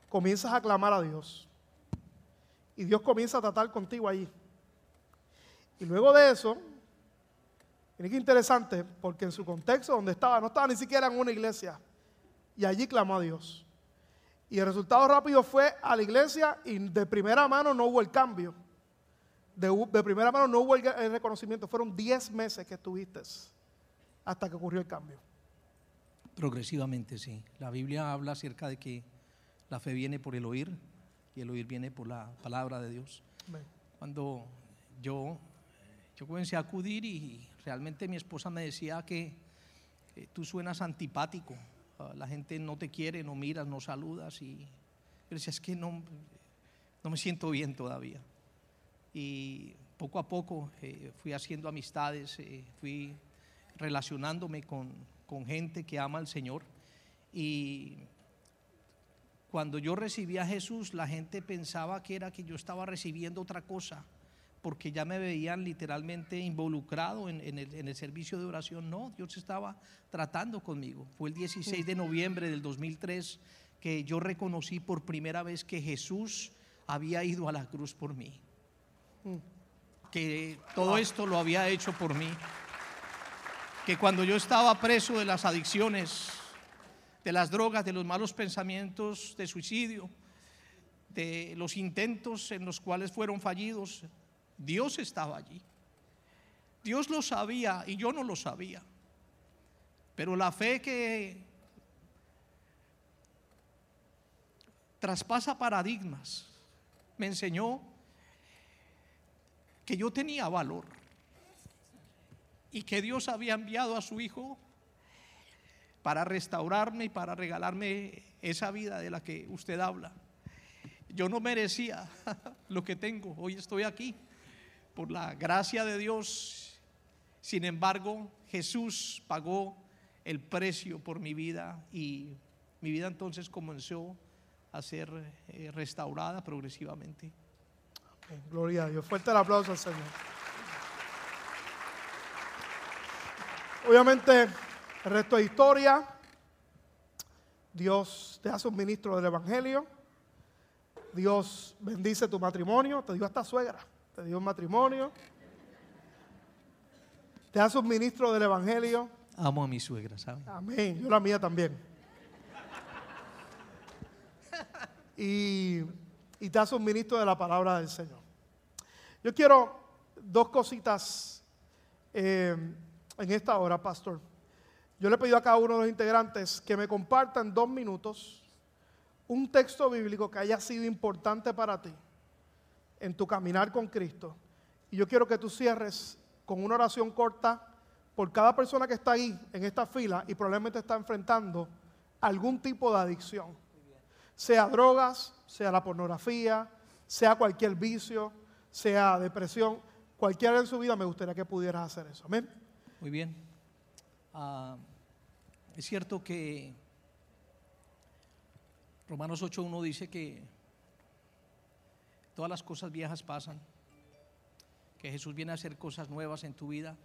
Comienzas a clamar a Dios y Dios comienza a tratar contigo allí. Y luego de eso, miren qué interesante, porque en su contexto donde estaba, no estaba ni siquiera en una iglesia, y allí clamó a Dios. Y el resultado rápido fue a la iglesia y de primera mano no hubo el cambio. De, primera mano no hubo el, el reconocimiento. Fueron 10 meses que estuviste hasta que ocurrió el cambio. Progresivamente, sí. La Biblia habla acerca de que la fe viene por el oír y el oír viene por la palabra de Dios. Cuando yo, yo comencé a acudir y realmente mi esposa me decía que eh, tú suenas antipático, ah, la gente no te quiere, no miras, no saludas y yo decía, es que no, no me siento bien todavía. Y poco a poco eh, fui haciendo amistades, eh, fui relacionándome con, con gente que ama al Señor y cuando yo recibí a Jesús, la gente pensaba que era que yo estaba recibiendo otra cosa, porque ya me veían literalmente involucrado en, en el, en el servicio de oración. No, Dios estaba tratando conmigo. Fue el 16 de noviembre del 2003 que yo reconocí por primera vez que Jesús había ido a la cruz por mí. Que todo esto lo había hecho por mí. Que cuando yo estaba preso de las adicciones, de las drogas, de los malos pensamientos de suicidio, de los intentos en los cuales fueron fallidos, Dios estaba allí. Dios lo sabía y yo no lo sabía. Pero la fe que traspasa paradigmas me enseñó que yo tenía valor y que Dios había enviado a su Hijo para restaurarme y para regalarme esa vida de la que usted habla. Yo no merecía lo que tengo, hoy estoy aquí por la gracia de Dios. Sin embargo, Jesús pagó el precio por mi vida y mi vida entonces comenzó a ser eh, restaurada progresivamente. Gloria a Dios. Fuerte el aplauso al Señor. Obviamente, el resto de historia. Dios te hace un ministro del Evangelio. Dios bendice tu matrimonio. Te dio esta suegra. Te dio un matrimonio. Te hace un ministro del Evangelio. Amo a mi suegra, ¿sabes? Amén. Yo la mía también. Y, y te hace un de la palabra del Señor. Yo quiero dos cositas eh, en esta hora, pastor. Yo le he pedido a cada uno de los integrantes que me compartan dos minutos un texto bíblico que haya sido importante para ti en tu caminar con Cristo. Y yo quiero que tú cierres con una oración corta por cada persona que está ahí en esta fila y probablemente está enfrentando algún tipo de adicción. Sea drogas, sea la pornografía, sea cualquier vicio, sea depresión, cualquiera en su vida me gustaría que pudieras hacer eso. Amén. Muy bien. Ah, es cierto que Romanos 8.1 dice que todas las cosas viejas pasan, que Jesús viene a hacer cosas nuevas en tu vida,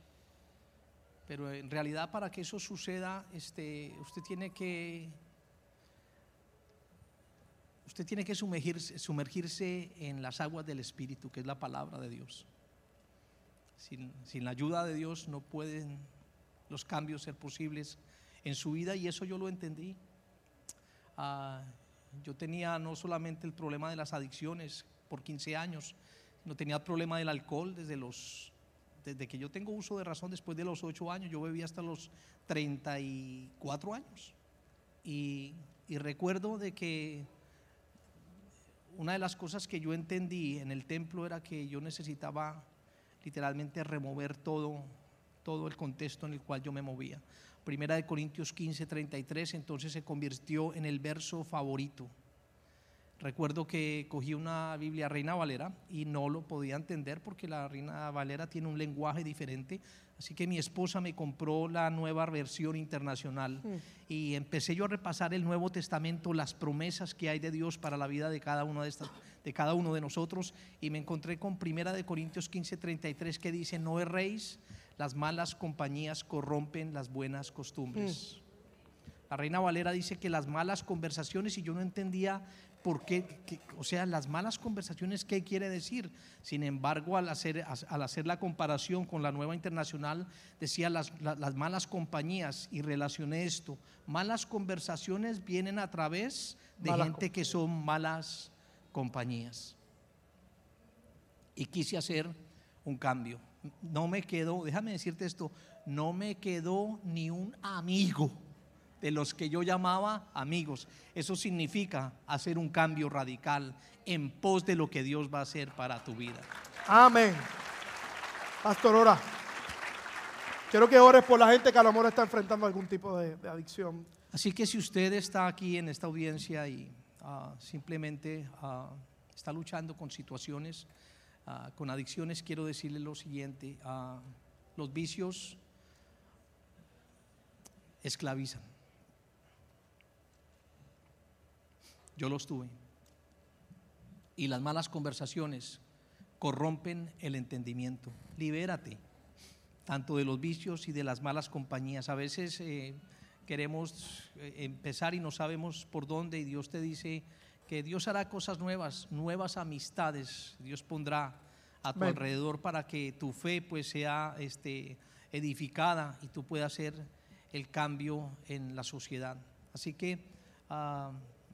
pero en realidad para que eso suceda, este, usted tiene que usted tiene que sumergirse, sumergirse en las aguas del Espíritu, que es la palabra de Dios. Sin, sin, la ayuda de Dios no pueden los cambios ser posibles en su vida y eso yo lo entendí. Ah, yo tenía no solamente el problema de las adicciones por 15 años, no tenía el problema del alcohol desde los desde que yo tengo uso de razón después de los 8 años, yo bebí hasta los 34 años. Y, y recuerdo de que una de las cosas que yo entendí en el templo era que yo necesitaba literalmente remover todo, todo el contexto en el cual yo me movía. Primera de Corintios 15, 33, entonces se convirtió en el verso favorito. Recuerdo que cogí una Biblia Reina Valera y no lo podía entender porque la Reina Valera tiene un lenguaje diferente. Así que mi esposa me compró la nueva versión internacional mm. y empecé yo a repasar el Nuevo Testamento, las promesas que hay de Dios para la vida de cada uno de estas de cada uno de nosotros y me encontré con Primera de Corintios 15, 33 que dice, "No erréis, las malas compañías corrompen las buenas costumbres." Mm. La Reina Valera dice que las malas conversaciones y yo no entendía por qué, o sea, las malas conversaciones, ¿qué quiere decir? Sin embargo, al hacer, al hacer la comparación con la nueva internacional, decía las, las, malas compañías y relacioné esto. Malas conversaciones vienen a través de gente que son malas compañías. Y quise hacer un cambio. No me quedó, déjame decirte esto, no me quedó ni un amigo de los que yo llamaba amigos. Eso significa hacer un cambio radical en pos de lo que Dios va a hacer para tu vida. Amén. Pastor, ora. Quiero que ores por la gente que a lo mejor está enfrentando algún tipo de, adicción. Así que si usted está aquí en esta audiencia y ah, simplemente ah, está luchando con situaciones, ah, con adicciones, quiero decirle lo siguiente. los vicios esclavizan. Yo los tuve. Y las malas conversaciones corrompen el entendimiento. Libérate, tanto de los vicios y de las malas compañías. A veces eh, queremos eh, empezar y no sabemos por dónde y Dios te dice que Dios hará cosas nuevas, nuevas amistades, Dios pondrá a tu alrededor para que tu fe pues sea este, edificada y tú puedas hacer el cambio en la sociedad. Así que ah,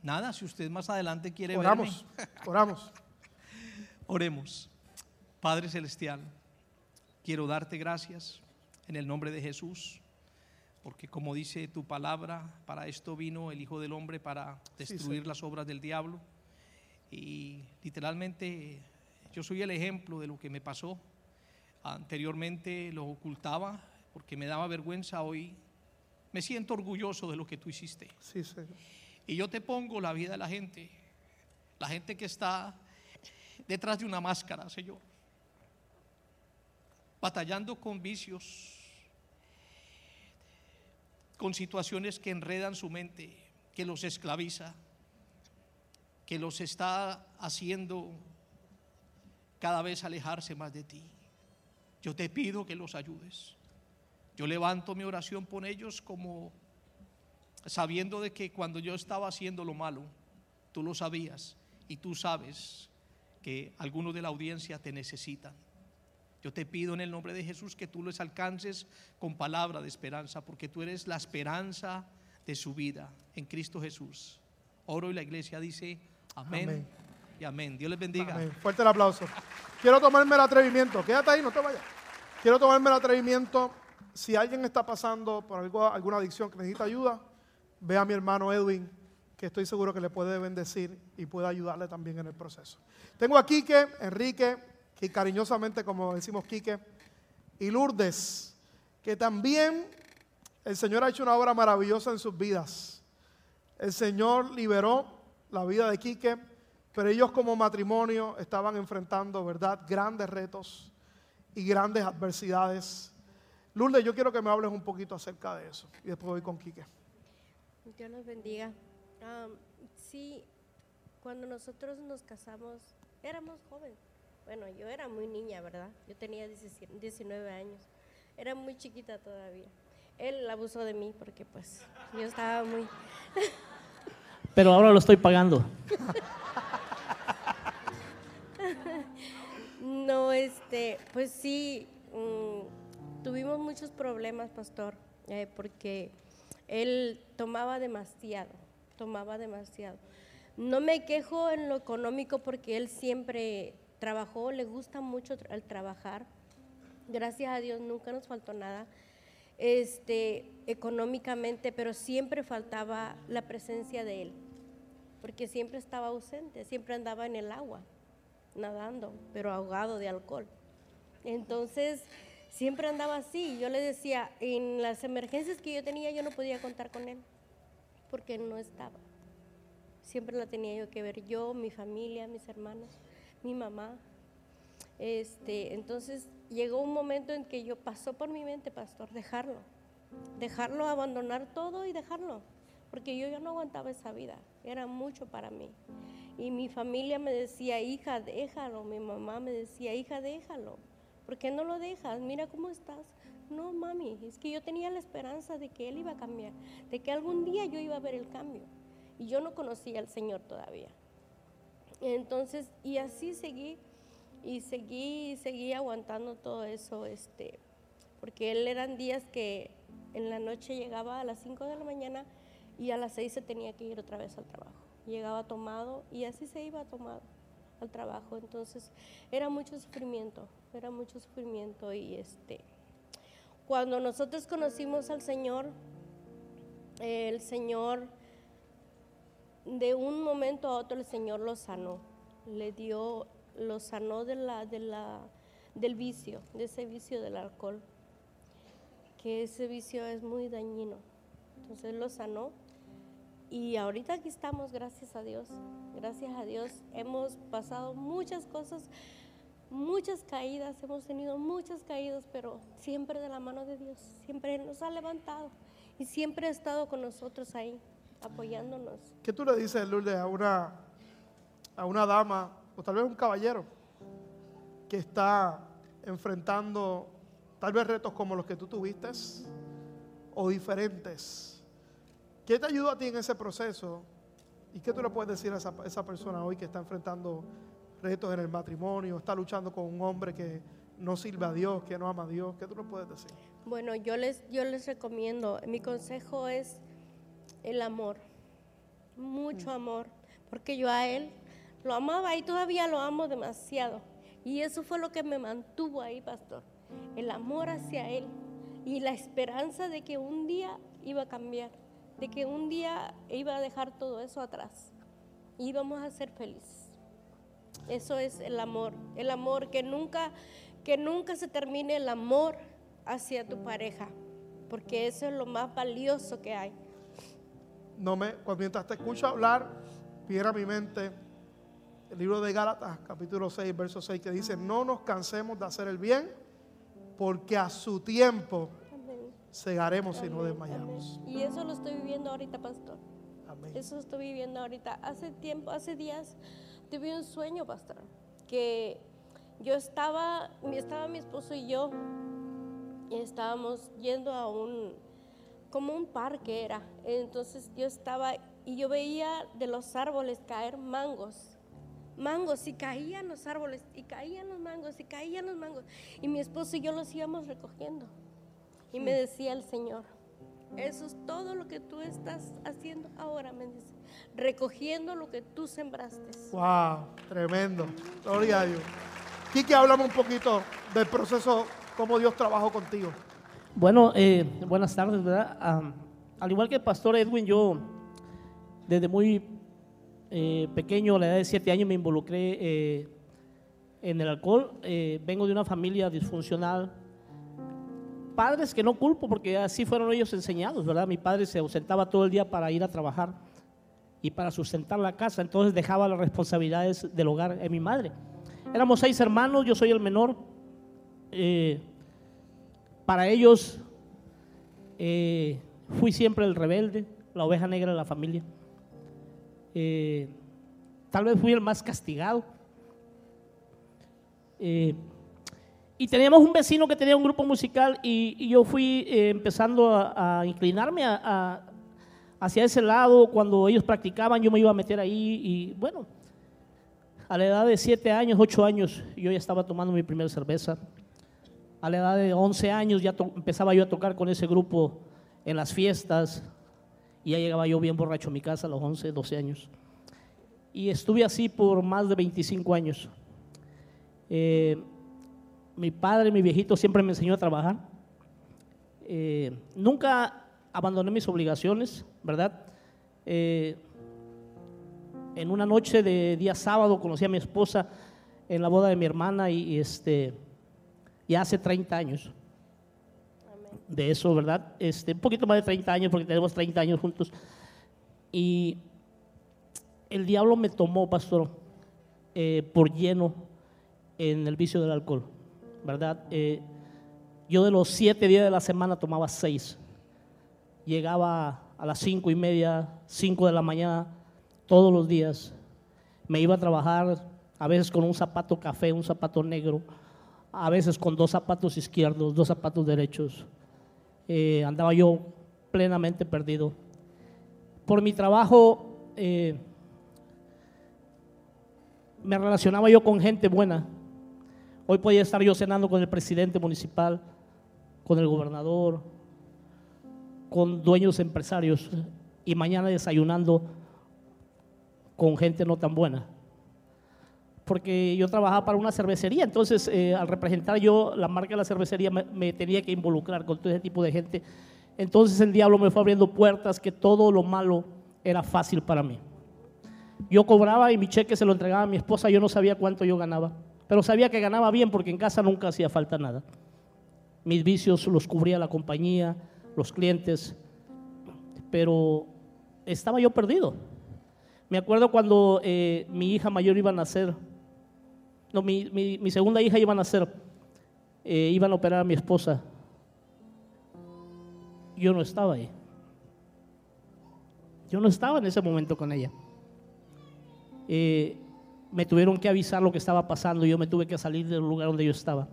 nada, si usted más adelante quiere Oramos, verme, oramos. oremos. Padre celestial, quiero darte gracias en el nombre de Jesús, porque como dice tu palabra, para esto vino el Hijo del Hombre para destruir las obras del diablo. Y literalmente yo soy el ejemplo de lo que me pasó. Anteriormente lo ocultaba porque me daba vergüenza hoy. Me siento orgulloso de lo que tú hiciste. Sí, Señor. Y yo te pongo la vida de la gente, la gente que está detrás de una máscara, Señor, batallando con vicios, con situaciones que enredan su mente, que los esclaviza, que los está haciendo cada vez alejarse más de ti. Yo te pido que los ayudes. Yo levanto mi oración por ellos como sabiendo de que cuando yo estaba haciendo lo malo, tú lo sabías y tú sabes que algunos de la audiencia te necesitan. Yo te pido en el nombre de Jesús que tú les alcances con palabra de esperanza, porque tú eres la esperanza de su vida en Cristo Jesús. Oro y la iglesia dice amén, Amén. y amén. Dios les bendiga. Amén. Fuerte el aplauso. Quiero tomarme el atrevimiento. Quédate ahí, no te vayas. Quiero tomarme el atrevimiento. Si alguien está pasando por algo, alguna adicción que necesita ayuda, ve a mi hermano Edwin, que estoy seguro que le puede bendecir y puede ayudarle también en el proceso. Tengo a Quique, Enrique, que cariñosamente como decimos Quique, y Lourdes, que también el Señor ha hecho una obra maravillosa en sus vidas. El Señor liberó la vida de Quique, pero ellos como matrimonio estaban enfrentando, ¿verdad?, grandes retos y grandes adversidades. Lourdes, yo quiero que me hables un poquito acerca de eso y después voy con Quique. Dios los bendiga. Sí, cuando nosotros nos casamos, éramos jóvenes. Bueno, yo era muy niña, ¿verdad? Yo tenía 17 19 años. Era muy chiquita todavía. Él abusó de mí porque pues yo estaba muy... Pero ahora lo estoy pagando. No, este, pues sí, mm, tuvimos muchos problemas, pastor, eh, porque él tomaba demasiado, tomaba demasiado. No me quejo en lo económico porque él siempre trabajó, le gusta mucho el trabajar. Gracias a Dios nunca nos faltó nada este, económicamente, pero siempre faltaba la presencia de él, porque siempre estaba ausente, siempre andaba en el agua nadando, pero ahogado de alcohol. Entonces, siempre andaba así. Yo le decía, en las emergencias que yo tenía, yo no podía contar con él, porque no estaba. Siempre la tenía yo que ver yo, mi familia, mis hermanos, mi mamá. Este, entonces, llegó un momento en que yo pasó por mi mente, pastor, dejarlo. Dejarlo, abandonar todo y dejarlo. Porque yo ya no aguantaba esa vida. Era mucho para mí. Y mi familia me decía, hija, déjalo. Mi mamá me decía, hija, déjalo. ¿Por qué no lo dejas? Mira cómo estás. No, mami, es que yo tenía la esperanza de que él iba a cambiar, de que algún día yo iba a ver el cambio. Y yo no conocía al Señor todavía. Entonces, y así seguí, y seguí, y seguí aguantando todo eso, este, porque él eran días que en la noche llegaba a las 5 de la mañana y a las 6 se tenía que ir otra vez al trabajo. Llegaba tomado y así se iba tomado al trabajo. Entonces era mucho sufrimiento, era mucho sufrimiento y este, cuando nosotros conocimos al Señor, el Señor de un momento a otro el Señor lo sanó, le dio, lo sanó de la, de la, del vicio, de ese vicio del alcohol, que ese vicio es muy dañino. Entonces lo sanó y ahorita aquí estamos, gracias a Dios, gracias a Dios. Hemos pasado muchas cosas, muchas caídas, hemos tenido muchas caídas, pero siempre de la mano de Dios, siempre nos ha levantado y siempre ha estado con nosotros ahí, apoyándonos. ¿Qué tú le dices, Lourdes, a una, a una dama o tal vez un caballero que está enfrentando tal vez retos como los que tú tuviste o diferentes? ¿Qué te ayudó a ti en ese proceso? ¿Y qué tú le puedes decir a esa, esa persona hoy que está enfrentando retos en el matrimonio, está luchando con un hombre que no sirve a Dios, que no ama a Dios? ¿Qué tú le puedes decir? Bueno, yo les, yo les recomiendo, mi consejo es el amor, mucho amor, porque yo a él lo amaba y todavía lo amo demasiado. Y eso fue lo que me mantuvo ahí, pastor, el amor hacia él y la esperanza de que un día iba a cambiar, de que un día iba a dejar todo eso atrás y íbamos a ser felices. Eso es el amor, el amor que nunca, que nunca se termine el amor hacia tu pareja, porque eso es lo más valioso que hay. No me, cuando mientras te escucho hablar, viene a mi mente el libro de Gálatas, capítulo 6, verso 6, que dice, no nos cansemos de hacer el bien, porque a su tiempo Amén. segaremos y no Amén, desmayamos. amén. Y eso lo estoy viviendo ahorita, pastor. Amén. Eso estoy viviendo ahorita. Hace tiempo, hace días, tuve un sueño, pastor, que yo estaba, estaba mi esposo y yo, y estábamos yendo a un, como un parque era. Entonces yo estaba y yo veía de los árboles caer mangos. Mangos y caían los árboles y caían los mangos y caían los mangos. Y mi esposo y yo los íbamos recogiendo. Y me decía el Señor, eso es todo lo que tú estás haciendo ahora, me dice. Recogiendo lo que tú sembraste. Wow, tremendo. Gloria a Dios. Quique, háblame un poquito del proceso, cómo Dios trabajó contigo. Bueno, eh, buenas tardes, ¿verdad? Am, al igual que el pastor Edwin, yo desde muy eh, pequeño, a la edad de siete años, me involucré eh, en el alcohol. Eh, vengo de una familia disfuncional. Padres que no culpo porque así fueron ellos enseñados, ¿verdad? Mi padre se ausentaba todo el día para ir a trabajar y para sustentar la casa, entonces dejaba las responsabilidades del hogar en mi madre. Éramos seis hermanos, yo soy el menor. Eh, para ellos eh, fui siempre el rebelde, la oveja negra de la familia. Eh, tal vez fui el más castigado. Y teníamos un vecino que tenía un grupo musical y, y yo fui eh, empezando a, a inclinarme hacia ese lado. Cuando ellos practicaban yo me iba a meter ahí y bueno, a la edad de siete años, ocho años, yo ya estaba tomando mi primera cerveza. A la edad de 11 años ya empezaba yo a tocar con ese grupo en las fiestas y ya llegaba yo bien borracho a mi casa a los 11, 12 años. Y estuve así por más de 25 años. Eh, mi padre, mi viejito, siempre me enseñó a trabajar. Eh, nunca abandoné mis obligaciones, ¿verdad? Eh, en una noche de día sábado conocí a mi esposa en la boda de mi hermana y, y, este, ya hace 30 años de eso, ¿verdad? Este, un poquito más de 30 años porque tenemos 30 años juntos. Y el diablo me tomó, pastor, eh, por lleno en el vicio del alcohol, ¿verdad? Eh, yo de los siete días de la semana tomaba seis. Llegaba a las cinco y media, cinco de la mañana, todos los días. Me iba a trabajar, a veces con un zapato café, un zapato negro, a veces con dos zapatos izquierdos, dos zapatos derechos. Eh, andaba yo plenamente perdido. Por mi trabajo, eh, me relacionaba yo con gente buena. Hoy podía estar yo cenando con el presidente municipal, con el gobernador, con dueños empresarios y mañana desayunando con gente no tan buena. Porque yo trabajaba para una cervecería, entonces eh, al representar yo la marca de la cervecería me, me tenía que involucrar con todo ese tipo de gente. Entonces el diablo me fue abriendo puertas que todo lo malo era fácil para mí. Yo cobraba y mi cheque se lo entregaba a mi esposa, yo no sabía cuánto yo ganaba, pero sabía que ganaba bien porque en casa nunca hacía falta nada. Mis vicios los cubría la compañía, los clientes, pero estaba yo perdido. Me acuerdo cuando eh, mi hija mayor iba a nacer, no, mi, mi- segunda hija iba a nacer, eh, iban a operar a mi esposa. Yo no estaba ahí. Yo no estaba en ese momento con ella. Eh, me tuvieron que avisar lo que estaba pasando y yo me tuve que salir del lugar donde yo estaba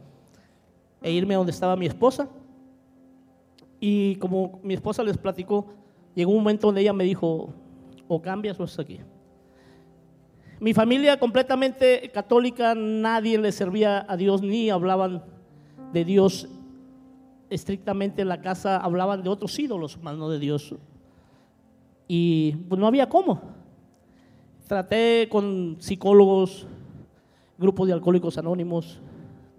e irme a donde estaba mi esposa. Y como mi esposa les platicó, llegó un momento donde ella me dijo, o cambias o estás aquí. Mi familia completamente católica, nadie le servía a Dios ni hablaban de Dios estrictamente en la casa, hablaban de otros ídolos, más no de Dios. Y pues no había cómo. Traté con psicólogos, grupos de alcohólicos anónimos,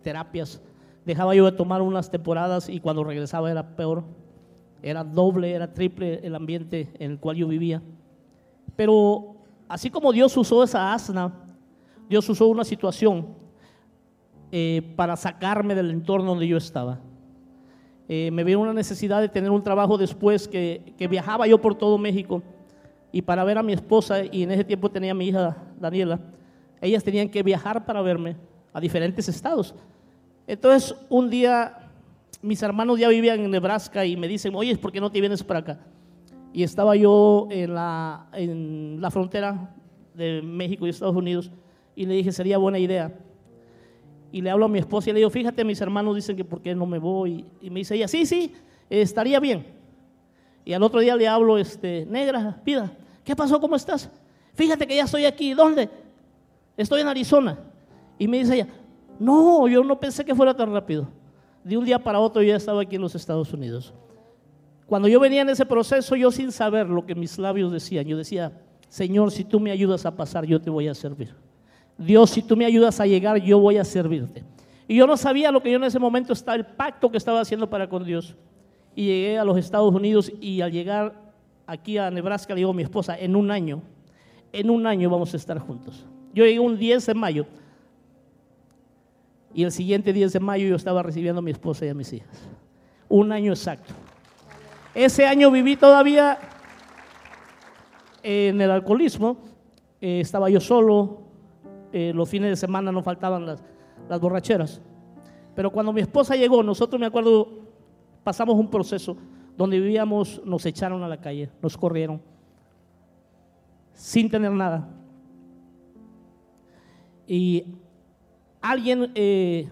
terapias. Dejaba yo de tomar unas temporadas y cuando regresaba era peor. Era doble, era triple el ambiente en el cual yo vivía. Pero así como Dios usó esa asna, Dios usó una situación eh, para sacarme del entorno donde yo estaba. Eh, me vio una necesidad de tener un trabajo después que, que, viajaba yo por todo México y para ver a mi esposa, y en ese tiempo tenía a mi hija Daniela, ellas tenían que viajar para verme a diferentes estados. Entonces un día mis hermanos ya vivían en Nebraska y me dicen, oye, ¿por qué no te vienes para acá? Y estaba yo en la, en la frontera de México y Estados Unidos y le dije, sería buena idea y le hablo a mi esposa y le digo, fíjate, mis hermanos dicen que por qué no me voy. Y me dice ella, sí, sí, estaría bien. Y al otro día le hablo, este, negra, vida, ¿qué pasó? ¿Cómo estás? Fíjate que ya estoy aquí. ¿Dónde? Estoy en Arizona. Y me dice ella, no, yo no pensé que fuera tan rápido. De un día para otro yo ya estaba aquí en los Estados Unidos. Cuando yo venía en ese proceso, yo sin saber lo que mis labios decían, yo decía, Señor, si tú me ayudas a pasar, yo te voy a servir. Dios, si tú me ayudas a llegar, yo voy a servirte. Y yo no sabía lo que yo en ese momento estaba, el pacto que estaba haciendo para con Dios. Y llegué a los Estados Unidos y al llegar aquí a Nebraska le digo a mi esposa, en un año, en un año vamos a estar juntos. Yo llegué un 10 de mayo y el siguiente 10 de mayo yo estaba recibiendo a mi esposa y a mis hijas. Un año exacto. Ese año viví todavía en el alcoholismo, eh, estaba yo solo, eh, los fines de semana no faltaban las, las borracheras. Pero cuando mi esposa llegó, nosotros me acuerdo, pasamos un proceso donde vivíamos, nos echaron a la calle, nos corrieron, sin tener nada. Y alguien, eh,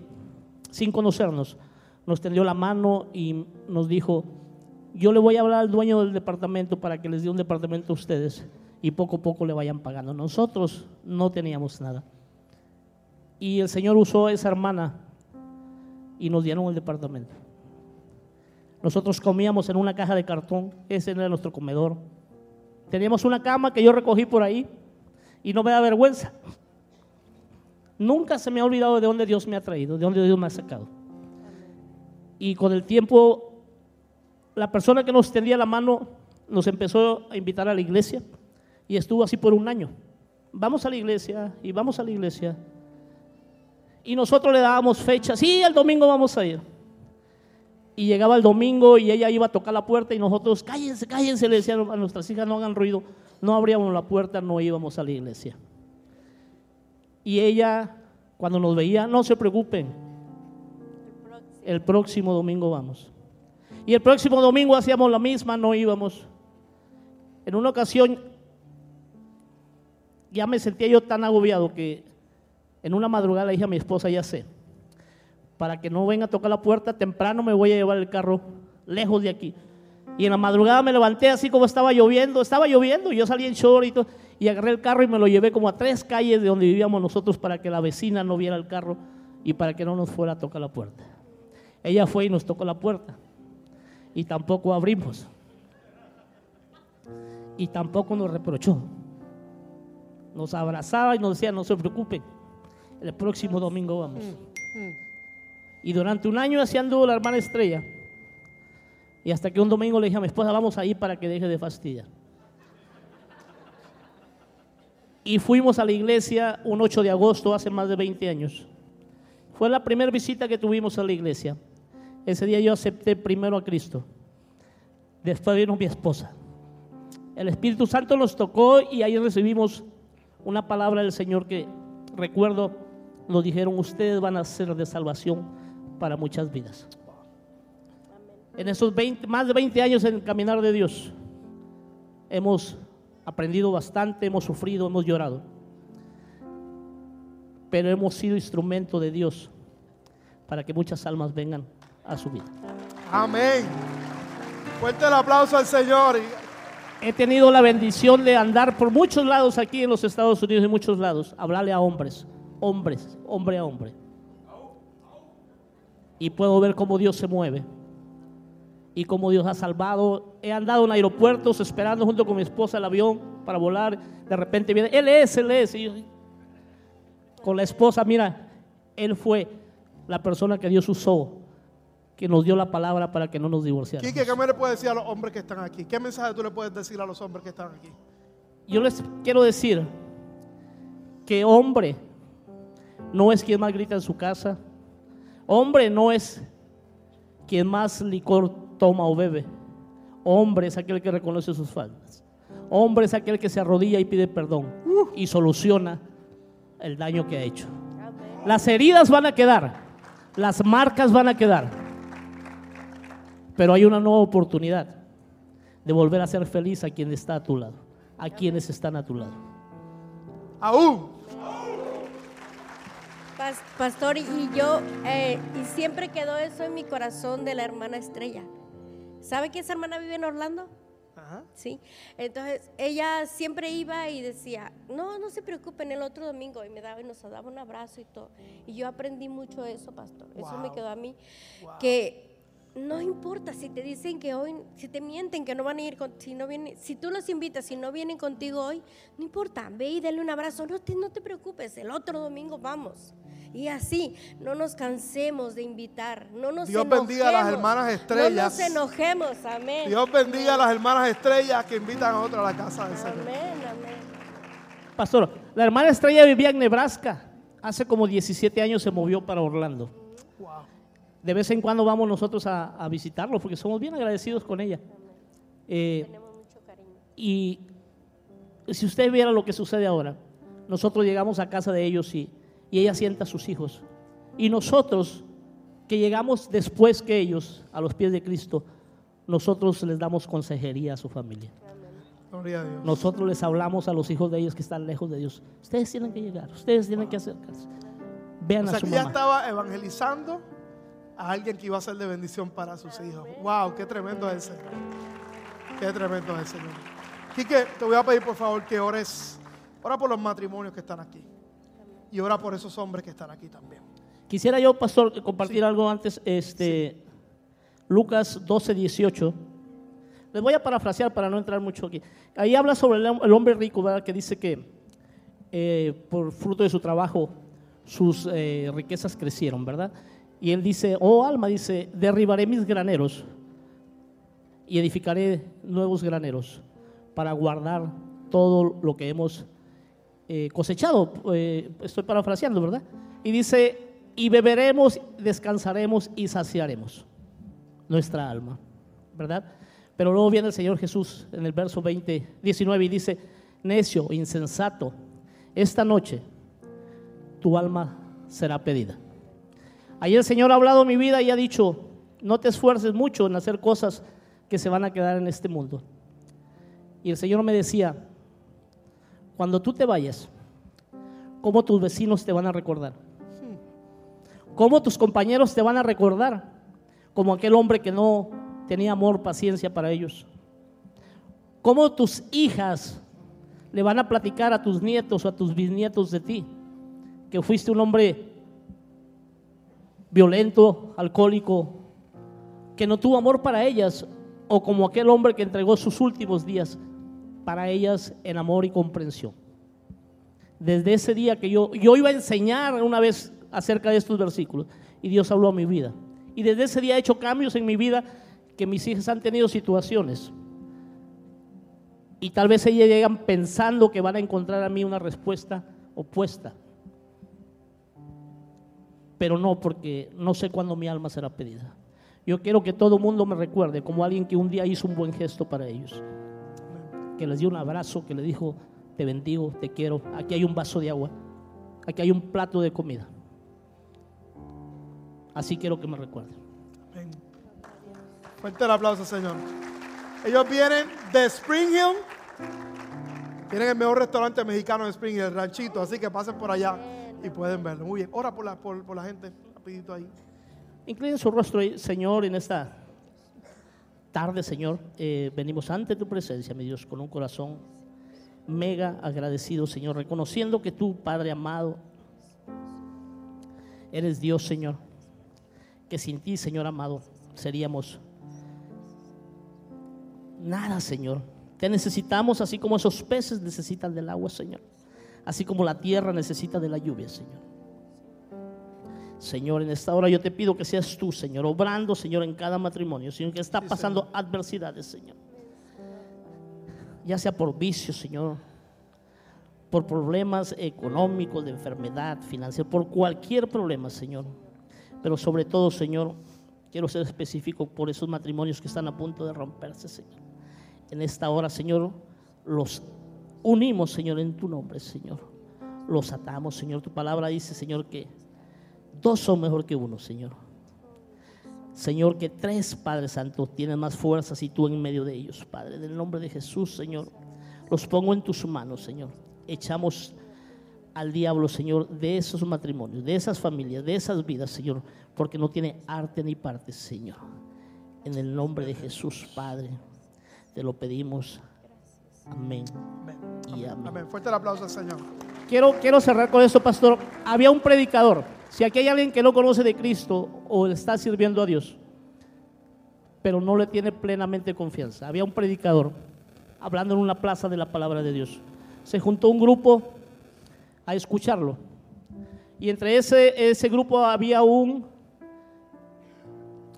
sin conocernos, nos tendió la mano y nos dijo, yo le voy a hablar al dueño del departamento para que les dé un departamento a ustedes y poco a poco le vayan pagando. Nosotros no teníamos nada. Y el Señor usó a esa hermana y nos dieron el departamento. Nosotros comíamos en una caja de cartón, ese era nuestro comedor. Teníamos una cama que yo recogí por ahí y no me da vergüenza. Nunca se me ha olvidado de dónde Dios me ha traído, de dónde Dios me ha sacado. Y con el tiempo, la persona que nos tendía la mano nos empezó a invitar a la iglesia y estuvo así por un año. Vamos a la iglesia y vamos a la iglesia y nosotros le dábamos fecha, sí, el domingo vamos a ir. Y llegaba el domingo y ella iba a tocar la puerta y nosotros, cállense, cállense, le decían a nuestras hijas, no hagan ruido. No abríamos la puerta, no íbamos a la iglesia. Y ella, cuando nos veía, no se preocupen, el próximo domingo vamos. Y el próximo domingo hacíamos la misma, no íbamos. En una ocasión ya me sentía yo tan agobiado que en una madrugada le dije a mi esposa, ya sé, para que no venga a tocar la puerta, temprano me voy a llevar el carro lejos de aquí. Y en la madrugada me levanté así como estaba lloviendo, estaba lloviendo, y yo salí en short y, todo, y agarré el carro y me lo llevé como a tres calles de donde vivíamos nosotros para que la vecina no viera el carro y para que no nos fuera a tocar la puerta. Ella fue y nos tocó la puerta y tampoco abrimos. Y tampoco nos reprochó. Nos abrazaba y nos decía, no se preocupen el próximo domingo vamos. Y durante un año así anduvo la hermana Estrella. Y hasta que un domingo le dije a mi esposa, vamos a ir para que deje de fastidiar. Y fuimos a la iglesia un 8 de agosto, hace más de 20 años. Fue la primera visita que tuvimos a la iglesia. Ese día yo acepté primero a Cristo. Después vino mi esposa. El Espíritu Santo nos tocó y ahí recibimos una palabra del Señor que recuerdo nos dijeron, ustedes van a ser de salvación para muchas vidas. En esos 20, más de 20 años en el caminar de Dios, hemos aprendido bastante, hemos sufrido, hemos llorado. Pero hemos sido instrumento de Dios para que muchas almas vengan a su vida. Amén. Fuerte el aplauso al Señor. he tenido la bendición de andar por muchos lados aquí en los Estados Unidos, en muchos lados, hablarle a hombres, hombres, hombre a hombre. Y puedo ver cómo Dios se mueve y cómo Dios ha salvado. He andado en aeropuertos esperando junto con mi esposa el avión para volar. De repente viene, Él es, Él es. Y yo, con la esposa, mira, Él fue la persona que Dios usó, que nos dio la palabra para que no nos divorciáramos. Quique, ¿qué me le puedes decir a los hombres que están aquí? ¿Qué mensaje tú le puedes decir a los hombres que están aquí? Yo les quiero decir que hombre no es quien más grita en su casa. Hombre no es quien más licor toma o bebe. Hombre es aquel que reconoce sus faltas. Hombre es aquel que se arrodilla y pide perdón y soluciona el daño que ha hecho. Las heridas van a quedar, las marcas van a quedar, pero hay una nueva oportunidad de volver a ser feliz a quien está a tu lado, a quienes están a tu lado. Aún. Pas- Pastor, y yo, eh, y siempre quedó eso en mi corazón de la hermana Estrella. ¿Sabe que esa hermana vive en Orlando? Ajá. Sí. Entonces, ella siempre iba y decía, no, no se preocupen, el otro domingo, y me daba y nos daba un abrazo y todo. Y yo aprendí mucho eso, pastor. Eso me quedó a mí. Que no importa si te dicen que hoy, si te mienten que no van a ir, con- si no vienen, si tú los invitas, si no vienen contigo hoy, no importa, ve y dale un abrazo, no te, no te preocupes, el otro domingo vamos. Y así, no nos cansemos de invitar, no nos Dios bendiga a las hermanas No estrellas. nos enojemos, amén. Dios bendiga a las hermanas estrellas que invitan a otro a la casa del Señor. Amén, amén. Pastor, la hermana Estrella vivía en Nebraska. Hace como 17 años se movió para Orlando. Wow. De vez en cuando vamos nosotros a, a visitarlo porque somos bien agradecidos con ella. Eh, Tenemos mucho cariño. y si usted viera lo que sucede ahora, nosotros llegamos a casa de ellos y, y ella sienta a sus hijos. Y nosotros, que llegamos después que ellos a los pies de Cristo, nosotros les damos consejería a su familia. Gloria a Dios. Nosotros les hablamos a los hijos de ellos que están lejos de Dios. Ustedes tienen que llegar, ustedes tienen que acercarse. Vean O a sea su que mamá. estaba evangelizando a alguien que iba a ser de bendición para sus hijos. Wow, qué tremendo es el Señor. Qué tremendo es el Señor. Quique, te voy a pedir por favor que ores. Ora por los matrimonios que están aquí. Y ora por esos hombres que están aquí también. Quisiera yo, pastor, compartir algo antes. Este, Lucas 12, 18. Les voy a parafrasear para no entrar mucho aquí. Ahí habla sobre el, el hombre rico, ¿verdad? Que dice que eh, por fruto de su trabajo sus eh, riquezas crecieron, ¿verdad? Y él dice, oh alma, dice, derribaré mis graneros y edificaré nuevos graneros para guardar todo lo que hemos eh, cosechado. Eh, estoy parafraseando, ¿verdad? Y dice, y beberemos, descansaremos y saciaremos nuestra alma, ¿verdad? Pero luego viene el Señor Jesús en el verso 20, 19 y dice, necio, insensato, esta noche tu alma será pedida. Ahí el Señor ha hablado mi vida y ha dicho, no te esfuerces mucho en hacer cosas que se van a quedar en este mundo. Y el Señor me decía, cuando tú te vayas, ¿cómo tus vecinos te van a recordar? ¿Cómo tus compañeros te van a recordar? Como aquel hombre que no tenía amor, paciencia para ellos. ¿Cómo tus hijas le van a platicar a tus nietos o a tus bisnietos de ti? Que fuiste un hombre violento, alcohólico, que no tuvo amor para ellas, o como aquel hombre que entregó sus últimos días para ellas en amor y comprensión. Desde ese día que yo, yo iba a enseñar una vez acerca de estos versículos y Dios habló a mi vida. Y desde ese día he hecho cambios en mi vida que mis hijas han tenido situaciones. Y tal vez ellas llegan pensando que van a encontrar a mí una respuesta opuesta. Pero no, porque no sé cuándo mi alma será pedida. Yo quiero que todo el mundo me recuerde como alguien que un día hizo un buen gesto para ellos. Que les dio un abrazo, que le dijo, te bendigo, te quiero, aquí hay un vaso de agua, aquí hay un plato de comida. Así quiero que me recuerden. Amén. Fuerte el aplauso, Señor. Ellos vienen de Spring Hill. Tienen el mejor restaurante mexicano de Spring Hill, el ranchito. Así que pasen por allá y pueden verlo. Muy bien. Ora por la, por, por la gente. Rapidito ahí. Inclinen su rostro, Señor, en esta tarde, Señor, eh, venimos ante tu presencia, mi Dios, con un corazón mega agradecido, Señor, reconociendo que tú, Padre amado, eres Dios, Señor, que sin ti, Señor amado, seríamos nada, Señor. Te necesitamos así como esos peces necesitan del agua, Señor. Así como la tierra necesita de la lluvia, Señor. Señor, en esta hora yo te pido que seas tú, Señor, obrando, Señor, en cada matrimonio, Señor, que está pasando adversidades, Señor. Ya sea por vicios, Señor, por problemas económicos, de enfermedad, financiera, por cualquier problema, Señor. Pero sobre todo, Señor, quiero ser específico por esos matrimonios que están a punto de romperse, Señor. En esta hora, Señor, los unimos, Señor, en tu nombre, Señor. Los atamos, Señor. Tu palabra dice, Señor, que dos son mejor que uno, Señor. Señor, que tres Padres Santos tienen más fuerzas y tú en medio de ellos, Padre. En el nombre de Jesús, Señor, los pongo en tus manos, Señor. Echamos al diablo, Señor, de esos matrimonios, de esas familias, de esas vidas, Señor, porque no tiene arte ni parte, Señor. En el nombre de Jesús, Padre, te lo pedimos. Amén. Y amén. Amén. Fuerte el aplauso al Señor. Quiero, quiero cerrar con eso, pastor. Había un predicador. Si aquí hay alguien que no conoce de Cristo o está sirviendo a Dios, pero no le tiene plenamente confianza. Había un predicador hablando en una plaza de la palabra de Dios. Se juntó un grupo a escucharlo. Y entre ese, ese grupo había un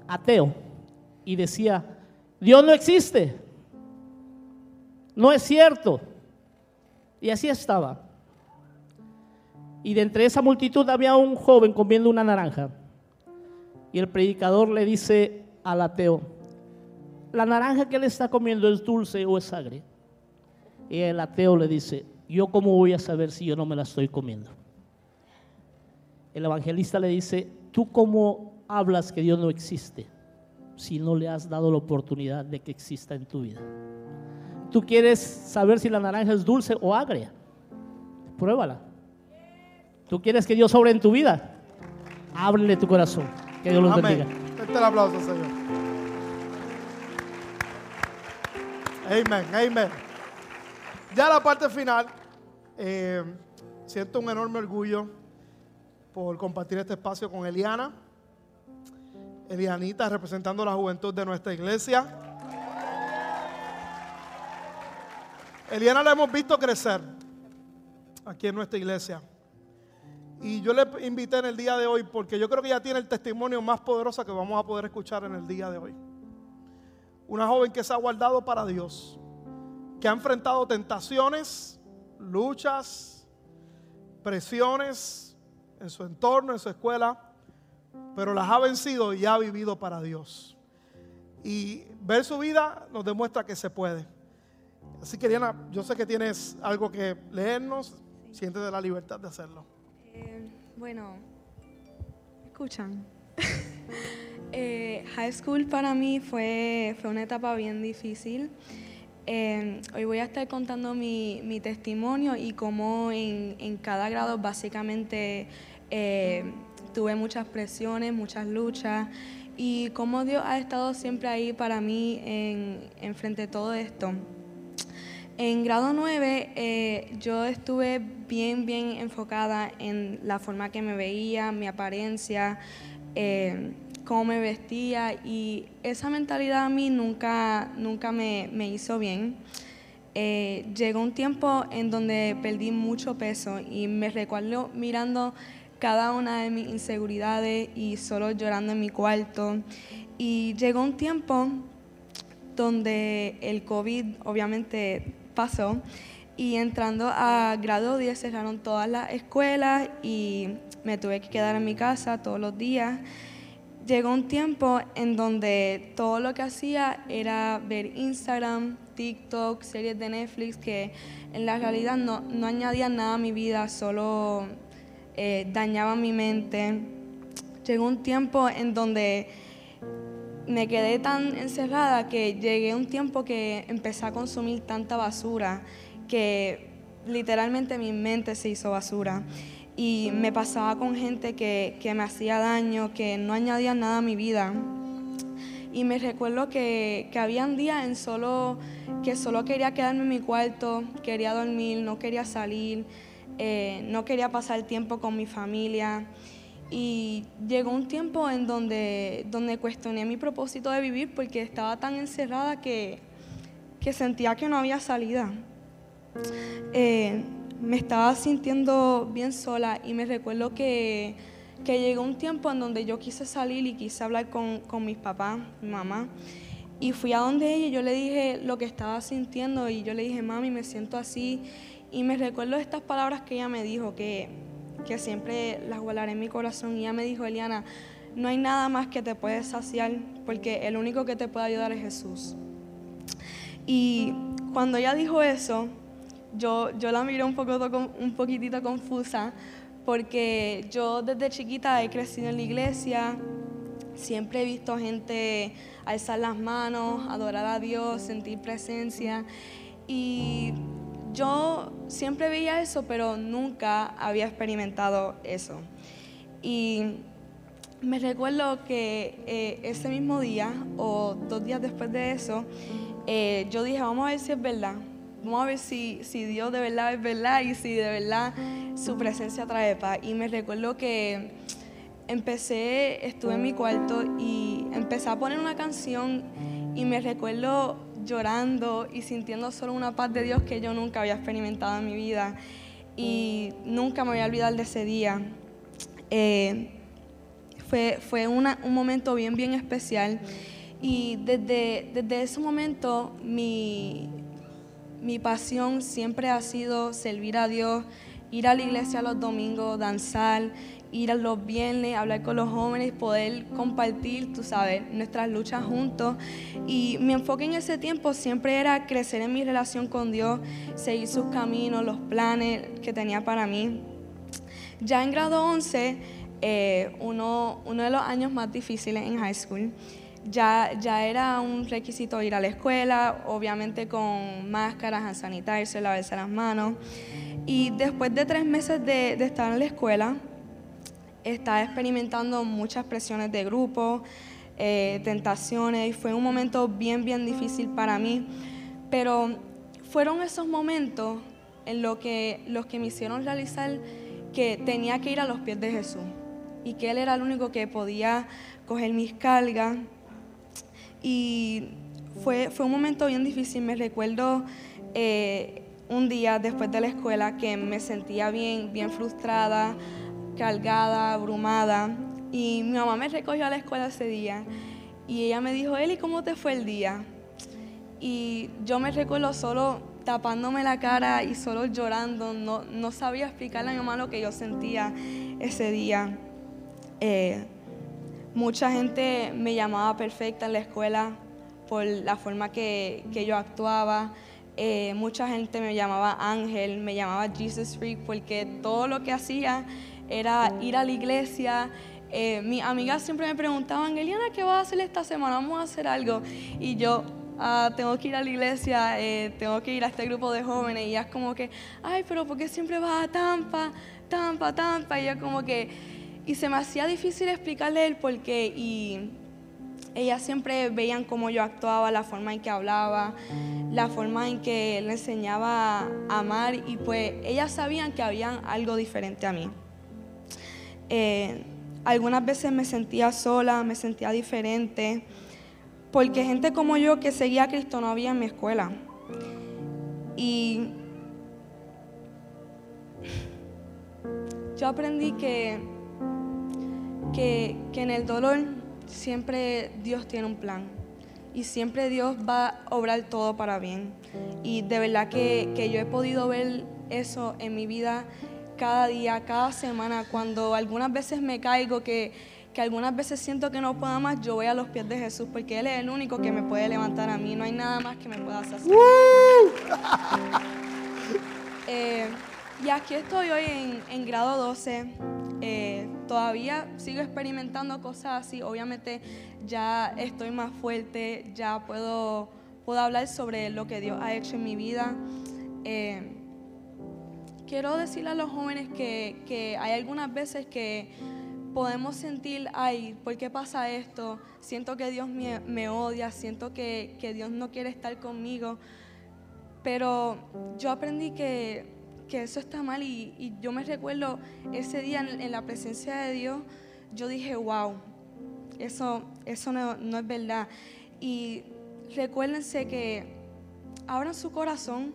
ateo y decía, Dios no existe, no es cierto. Y así estaba. Y de entre esa multitud había un joven comiendo una naranja. Y el predicador le dice al ateo, ¿la naranja que él está comiendo es dulce o es agria? Y el ateo le dice, ¿yo cómo voy a saber si yo no me la estoy comiendo? El evangelista le dice, ¿tú cómo hablas que Dios no existe si no le has dado la oportunidad de que exista en tu vida? ¿Tú quieres saber si la naranja es dulce o agria? Pruébala. ¿Tú quieres que Dios sobre en tu vida? Ábrele tu corazón. Que Dios los Amén. bendiga. Fuerte el aplauso, Señor. Amén, amén. Ya la parte final, eh, siento un enorme orgullo por compartir este espacio con Eliana. Elianita representando la juventud de nuestra iglesia. Eliana la hemos visto crecer aquí en nuestra iglesia. Y yo le invité en el día de hoy porque yo creo que ella tiene el testimonio más poderoso que vamos a poder escuchar en el día de hoy. Una joven que se ha guardado para Dios, que ha enfrentado tentaciones, luchas, presiones en su entorno, en su escuela, pero las ha vencido y ha vivido para Dios. Y ver su vida nos demuestra que se puede. Así que, Diana, yo sé que tienes algo que leernos, siéntete la libertad de hacerlo. Eh, bueno, ¿me escuchan? Eh, high school para mí fue, fue una etapa bien difícil. Eh, hoy voy a estar contando mi, mi testimonio y cómo en, en cada grado básicamente eh, tuve muchas presiones, muchas luchas y cómo Dios ha estado siempre ahí para mí en, en frente de todo esto. En grado 9 eh, yo estuve bien, bien enfocada en la forma que me veía, mi apariencia, eh, cómo me vestía y esa mentalidad a mí nunca, nunca me, me hizo bien. Eh, llegó un tiempo en donde perdí mucho peso y me recuerdo mirando cada una de mis inseguridades y solo llorando en mi cuarto. Y llegó un tiempo donde el COVID obviamente pasó y entrando a grado 10 cerraron todas las escuelas y me tuve que quedar en mi casa todos los días. Llegó un tiempo en donde todo lo que hacía era ver Instagram, TikTok, series de Netflix que en la realidad no, no añadían nada a mi vida, solo eh, dañaban mi mente. Llegó un tiempo en donde me quedé tan encerrada que llegué un tiempo que empecé a consumir tanta basura que literalmente mi mente se hizo basura. Y me pasaba con gente que, que me hacía daño, que no añadía nada a mi vida. Y me recuerdo que, que habían días en solo, que solo quería quedarme en mi cuarto, quería dormir, no quería salir, eh, no quería pasar tiempo con mi familia. Y llegó un tiempo en donde, donde cuestioné mi propósito de vivir porque estaba tan encerrada que, que sentía que no había salida. Eh, me estaba sintiendo bien sola y me recuerdo que, que, llegó un tiempo en donde yo quise salir y quise hablar con, con mis papás, mi mamá. Y fui a donde ella y yo le dije lo que estaba sintiendo y yo le dije, mami, me siento así. Y me recuerdo estas palabras que ella me dijo, que, que siempre las guardaré en mi corazón. Y ella me dijo, Eliana, no hay nada más que te puede saciar porque el único que te puede ayudar es Jesús. Y cuando ella dijo eso, yo, yo la miré un, poco, un poquitito confusa porque yo desde chiquita he crecido en la iglesia, siempre he visto gente alzar las manos, adorar a Dios, sentir presencia y yo siempre veía eso, pero nunca había experimentado eso. Y me recuerdo que eh, ese mismo día o dos días después de eso, eh, yo dije, vamos a ver si es verdad. Vamos a ver si, si Dios de verdad es verdad y si de verdad su presencia trae paz. Y me recuerdo que empecé, estuve en mi cuarto y empecé a poner una canción y me recuerdo llorando y sintiendo solo una paz de Dios que yo nunca había experimentado en mi vida y nunca me voy a olvidar de ese día. Eh, fue fue un momento bien, bien especial. Y desde, desde ese momento mi, mi pasión siempre ha sido servir a Dios, ir a la iglesia los domingos, danzar, ir a los viernes, hablar con los jóvenes, poder compartir, tú sabes, nuestras luchas juntos. Y mi enfoque en ese tiempo siempre era crecer en mi relación con Dios, seguir sus caminos, los planes que tenía para mí. Ya en grado 11, eh, uno, uno de los años más difíciles en high school, ya, ya era un requisito ir a la escuela, obviamente con máscaras, a sanitarse, lavarse las manos. Y después de tres meses de, estar en la escuela, estaba experimentando muchas presiones de grupo, eh, tentaciones, y fue un momento bien, bien difícil para mí. Pero fueron esos momentos en lo que, los que me hicieron realizar que tenía que ir a los pies de Jesús y que Él era el único que podía coger mis cargas y fue, fue un momento bien difícil. Me recuerdo eh, un día después de la escuela que me sentía bien, bien frustrada, cargada, abrumada. Y mi mamá me recogió a la escuela ese día y ella me dijo, Eli, ¿cómo te fue el día? Y yo me recuerdo solo tapándome la cara y solo llorando, no, no sabía explicarle a mi mamá lo que yo sentía ese día. Eh, Mucha gente me llamaba perfecta en la escuela por la forma que, yo actuaba. Eh, mucha gente me llamaba Ángel, me llamaba Jesus Freak porque todo lo que hacía era ir a la iglesia. Eh, mis amigas siempre me preguntaban, Eliana, ¿qué vas a hacer esta semana? Vamos a hacer algo. Y yo, ah, tengo que ir a la iglesia, eh, tengo que ir a este grupo de jóvenes. Y ella es como que, ay, pero ¿por qué siempre vas a Tampa, Tampa, Tampa? Y ella como que y se me hacía difícil explicarle el por qué. Y ellas siempre veían cómo yo actuaba, la forma en que hablaba, la forma en que le enseñaba a amar. Y pues ellas sabían que había algo diferente a mí. Eh, algunas veces me sentía sola, me sentía diferente, porque gente como yo que seguía a Cristo no había en mi escuela. Y yo aprendí que que, en el dolor siempre Dios tiene un plan y siempre Dios va a obrar todo para bien. Y de verdad que, yo he podido ver eso en mi vida cada día, cada semana, cuando algunas veces me caigo, que, algunas veces siento que no puedo más, yo voy a los pies de Jesús, porque Él es el único que me puede levantar a mí, no hay nada más que me pueda hacer. Eh, y aquí estoy hoy en, en grado 12. Eh, todavía sigo experimentando cosas así. Obviamente ya estoy más fuerte, ya puedo, puedo hablar sobre lo que Dios ha hecho en mi vida. Eh, quiero decirle a los jóvenes que, hay algunas veces que podemos sentir, ay, ¿por qué pasa esto? Siento que Dios me, me odia, siento que, que Dios no quiere estar conmigo. Pero yo aprendí que, que eso está mal y, y yo me recuerdo ese día en, en la presencia de Dios, yo dije, wow, eso, eso no, no es verdad. Y recuérdense que abran su corazón,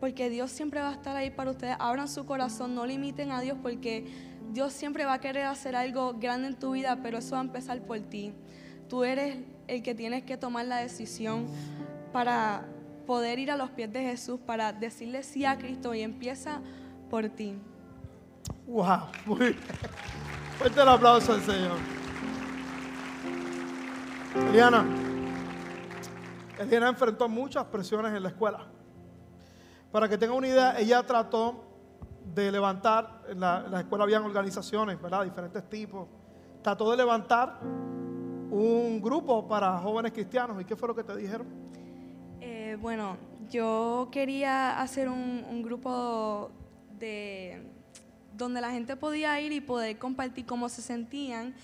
porque Dios siempre va a estar ahí para ustedes. Abran su corazón, no limiten a Dios, porque Dios siempre va a querer hacer algo grande en tu vida, pero eso va a empezar por ti. Tú eres el que tienes que tomar la decisión para poder ir a los pies de Jesús, para decirle sí a Cristo y empieza por ti. Wow, muy. Fuerte el aplauso al Señor. Eliana, Eliana enfrentó muchas presiones en la escuela. Para que tenga una idea, ella trató de levantar, en la, en la escuela habían organizaciones, ¿verdad? Diferentes tipos. Trató de levantar un grupo para jóvenes cristianos. ¿Y qué fue lo que te dijeron? Eh, bueno, yo quería hacer un, un grupo de donde la gente podía ir y poder compartir cómo se sentían.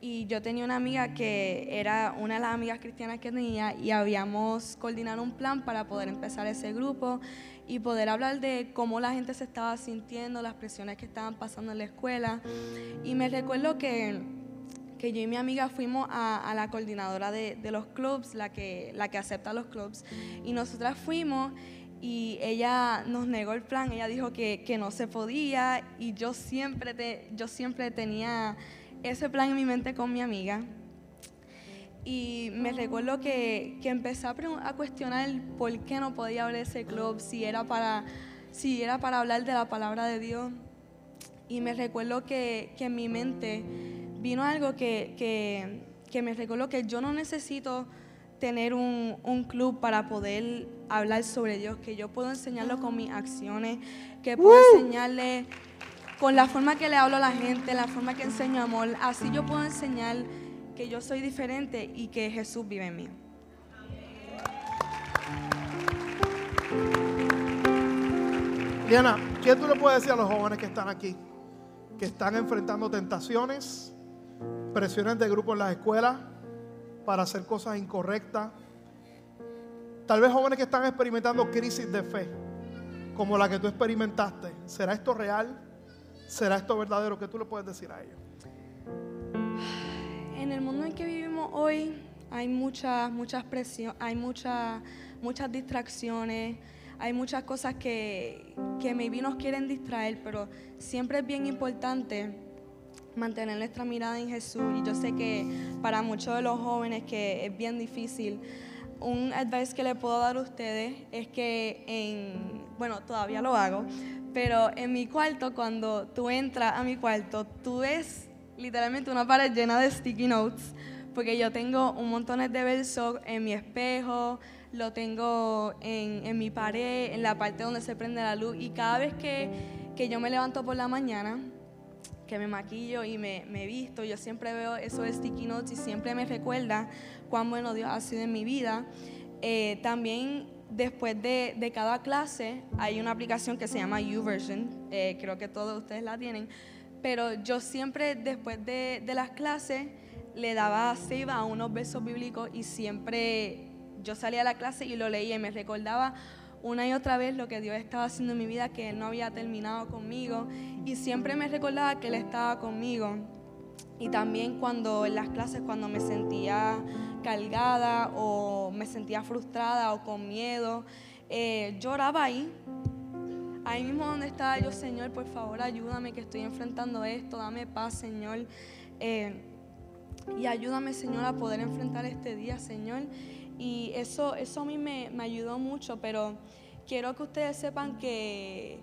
Y yo tenía una amiga que era una de las amigas cristianas que tenía y habíamos coordinado un plan para poder empezar ese grupo y poder hablar de cómo la gente se estaba sintiendo, las presiones que estaban pasando en la escuela. Y me recuerdo que, que yo y mi amiga fuimos a, a la coordinadora de, de los clubs, la que, la que acepta los clubs, y nosotras fuimos y ella nos negó el plan, ella dijo que, que no se podía y yo siempre, te, yo siempre tenía ese plan en mi mente con mi amiga. Y me recuerdo que, que empecé a, a cuestionar por qué no podía abrir ese club, si era, para, si era para hablar de la palabra de Dios. Y me recuerdo que, que en mi mente vino algo que, que, que me recuerdo que yo no necesito tener un, un club para poder hablar sobre Dios, que yo puedo enseñarlo con mis acciones, que puedo enseñarle con la forma que le hablo a la gente, la forma que enseño amor. Así yo puedo enseñar que yo soy diferente y que Jesús vive en mí. Eliana, ¿qué tú le puedes decir a los jóvenes que están aquí? Que están enfrentando tentaciones, presiones de grupo en las escuelas para hacer cosas incorrectas. Tal vez jóvenes que están experimentando crisis de fe, como la que tú experimentaste. ¿Será esto real? ¿Será esto verdadero? ¿Qué tú le puedes decir a ellos? En el mundo en que vivimos hoy hay muchas, muchas presiones, hay muchas, muchas distracciones, hay muchas cosas que, que maybe nos quieren distraer, pero siempre es bien importante mantener nuestra mirada en Jesús. Y yo sé que para muchos de los jóvenes que es bien difícil, un advice que le puedo dar a ustedes es que en, bueno, todavía lo hago, pero en mi cuarto, cuando tú entras a mi cuarto, tú ves literalmente una pared llena de sticky notes, porque yo tengo un montón de versos en mi espejo, lo tengo en, en mi pared, en la parte donde se prende la luz, y cada vez que, que yo me levanto por la mañana, que me maquillo y me, me visto, yo siempre veo esos sticky notes y siempre me recuerda cuán bueno Dios ha sido en mi vida. Eh, también después de, de cada clase hay una aplicación que se llama YouVersion, eh, creo que todos ustedes la tienen, pero yo siempre después de, las clases le daba save a unos versos bíblicos y siempre yo salía a la clase y lo leía y me recordaba una y otra vez lo que Dios estaba haciendo en mi vida, que Él no había terminado conmigo y siempre me recordaba que Él estaba conmigo. Y también cuando en las clases, cuando me sentía cargada o me sentía frustrada o con miedo, eh, lloraba ahí. Ahí mismo donde estaba yo, Señor, por favor ayúdame que estoy enfrentando esto, dame paz, Señor. Eh, y ayúdame, Señor, a poder enfrentar este día, Señor. Y eso, eso a mí me, me ayudó mucho, pero quiero que ustedes sepan que,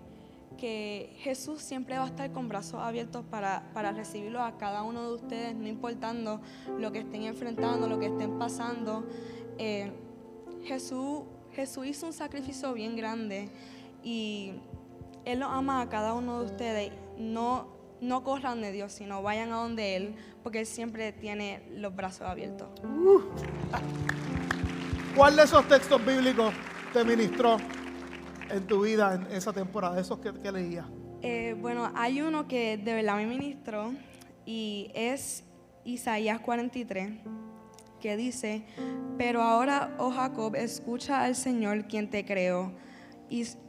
que Jesús siempre va a estar con brazos abiertos para, para recibirlo a cada uno de ustedes, no importando lo que estén enfrentando, lo que estén pasando. Eh, Jesús, Jesús hizo un sacrificio bien grande y Él los ama a cada uno de ustedes. No, no corran de Dios, sino vayan a donde Él, porque Él siempre tiene los brazos abiertos. ¿Cuál de esos textos bíblicos te ministró en tu vida en esa temporada? Esos que, que leías. Eh, bueno, hay uno que de verdad me ministró. y es Isaías 43, que dice, pero ahora, oh Jacob, escucha al Señor quien te creó.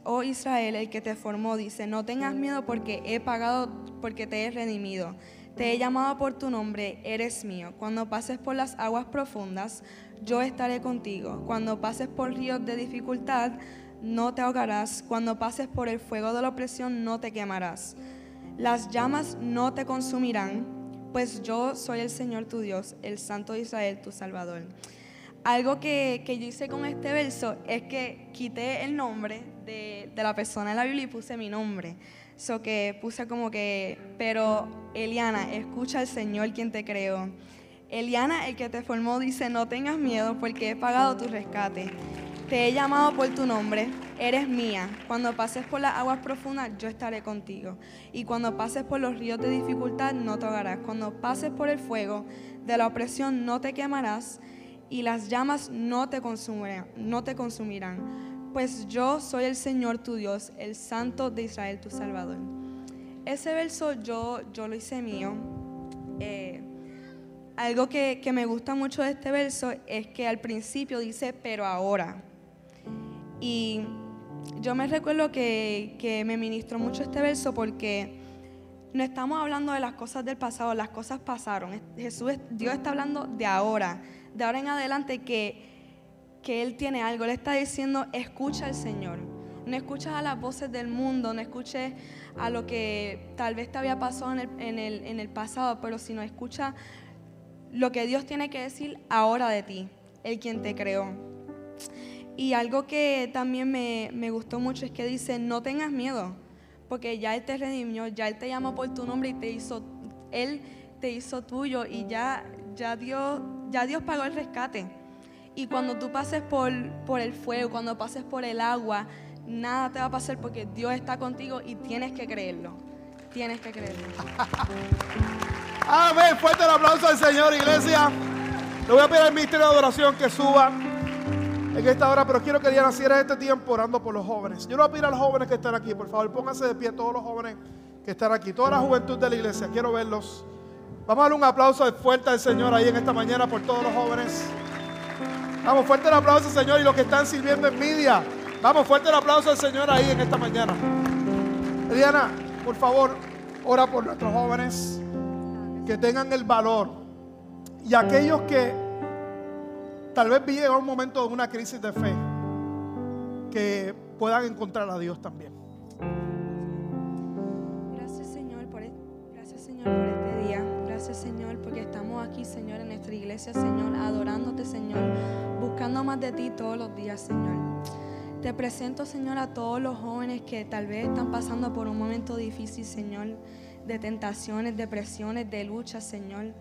Oh Israel, el que te formó, dice, no tengas miedo porque he pagado, porque te he redimido. Te he llamado por tu nombre, eres mío. Cuando pases por las aguas profundas, yo estaré contigo. Cuando pases por ríos de dificultad, no te ahogarás. Cuando pases por el fuego de la opresión, no te quemarás. Las llamas no te consumirán, pues yo soy el Señor tu Dios, el Santo Israel, tu Salvador. Algo que, yo hice con este verso es que quité el nombre de, la persona en la Biblia y puse mi nombre. So que puse como que, pero Eliana, escucha al Señor quien te creó. Eliana, el que te formó, dice, no tengas miedo porque he pagado tu rescate. Te he llamado por tu nombre, eres mía. Cuando pases por las aguas profundas, yo estaré contigo. Y cuando pases por los ríos de dificultad, no te ahogarás. Cuando pases por el fuego de la opresión, no te quemarás. Y las llamas no te consumirán. No te consumirán pues yo soy el Señor tu Dios, el Santo de Israel tu Salvador. Ese verso yo, yo lo hice mío. Eh, algo que, me gusta mucho de este verso es que al principio dice, pero ahora. Y yo me recuerdo que, que me ministró mucho este verso porque no estamos hablando de las cosas del pasado, las cosas pasaron. Jesús, Dios está hablando de ahora, de ahora en adelante que que Él tiene algo. Le está diciendo, escucha al Señor. No escuches a las voces del mundo, no escuches a lo que tal vez te había pasado en el, pasado, pero sino escucha lo que Dios tiene que decir ahora de ti, el quien te creó. Y algo que también me, gustó mucho es que dice, no tengas miedo, porque ya Él te redimió, ya Él te llamó por tu nombre y te hizo, Él te hizo tuyo y ya, ya, Dios, ya Dios pagó el rescate. Y cuando tú pases por, por el fuego, cuando pases por el agua, nada te va a pasar porque Dios está contigo y tienes que creerlo. Tienes que creerlo. Amén. Fuerte el aplauso al Señor, iglesia. Le voy a pedir al ministerio de adoración que suba en esta hora, pero quiero que Diana cierre este tiempo orando por los jóvenes. Yo le voy a pedir a los jóvenes que están aquí, por favor, pónganse de pie todos los jóvenes que están aquí, toda la juventud de la iglesia. Quiero verlos. Vamos a darle un aplauso fuerte al Señor ahí en esta mañana por todos los jóvenes. Vamos, fuerte el aplauso, Señor, y los que están sirviendo en media. Vamos, fuerte el aplauso al Señor ahí en esta mañana. Diana, por favor, ora por nuestros jóvenes que tengan el valor y aquellos que tal vez lleguen un momento de una crisis de fe, que puedan encontrar a Dios también. Señor, en nuestra iglesia, Señor, adorándote, Señor, buscando más de ti todos los días, Señor. Te presento, Señor, a todos los jóvenes que tal vez están pasando por un momento difícil, Señor, de tentaciones, depresiones, de lucha, Señor.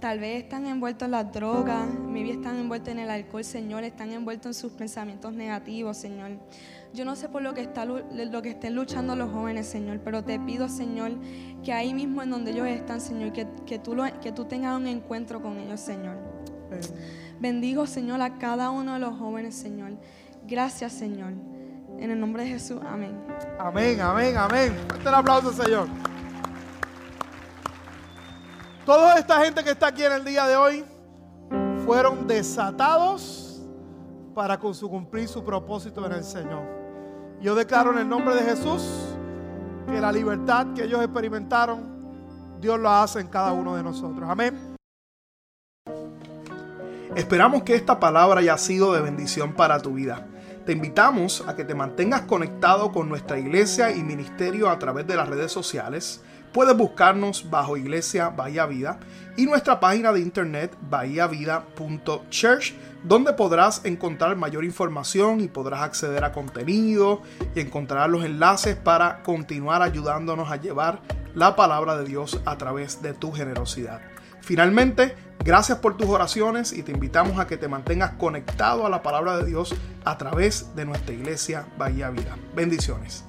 Tal vez están envueltos en las drogas, maybe están envueltos en el alcohol, Señor, están envueltos en sus pensamientos negativos, Señor. Yo no sé por lo que, está, lo que estén luchando los jóvenes, Señor, pero te pido, Señor, que ahí mismo en donde ellos están, Señor, que, que, tú, lo, que tú tengas un encuentro con ellos, Señor. Bendigo, Señor, a cada uno de los jóvenes, Señor. Gracias, Señor. En el nombre de Jesús, amén. Amén, amén, amén. Fuerte el aplauso, Señor. Toda esta gente que está aquí en el día de hoy fueron desatados para cumplir su propósito en el Señor. Yo declaro en el nombre de Jesús que la libertad que ellos experimentaron, Dios lo hace en cada uno de nosotros. Amén. Esperamos que esta palabra haya sido de bendición para tu vida. Te invitamos a que te mantengas conectado con nuestra iglesia y ministerio a través de las redes sociales. Puedes buscarnos bajo Iglesia Bahía Vida y nuestra página de internet bahiavida.church donde podrás encontrar mayor información y podrás acceder a contenido y encontrar los enlaces para continuar ayudándonos a llevar la palabra de Dios a través de tu generosidad. Finalmente, gracias por tus oraciones y te invitamos a que te mantengas conectado a la palabra de Dios a través de nuestra iglesia Bahía Vida. Bendiciones.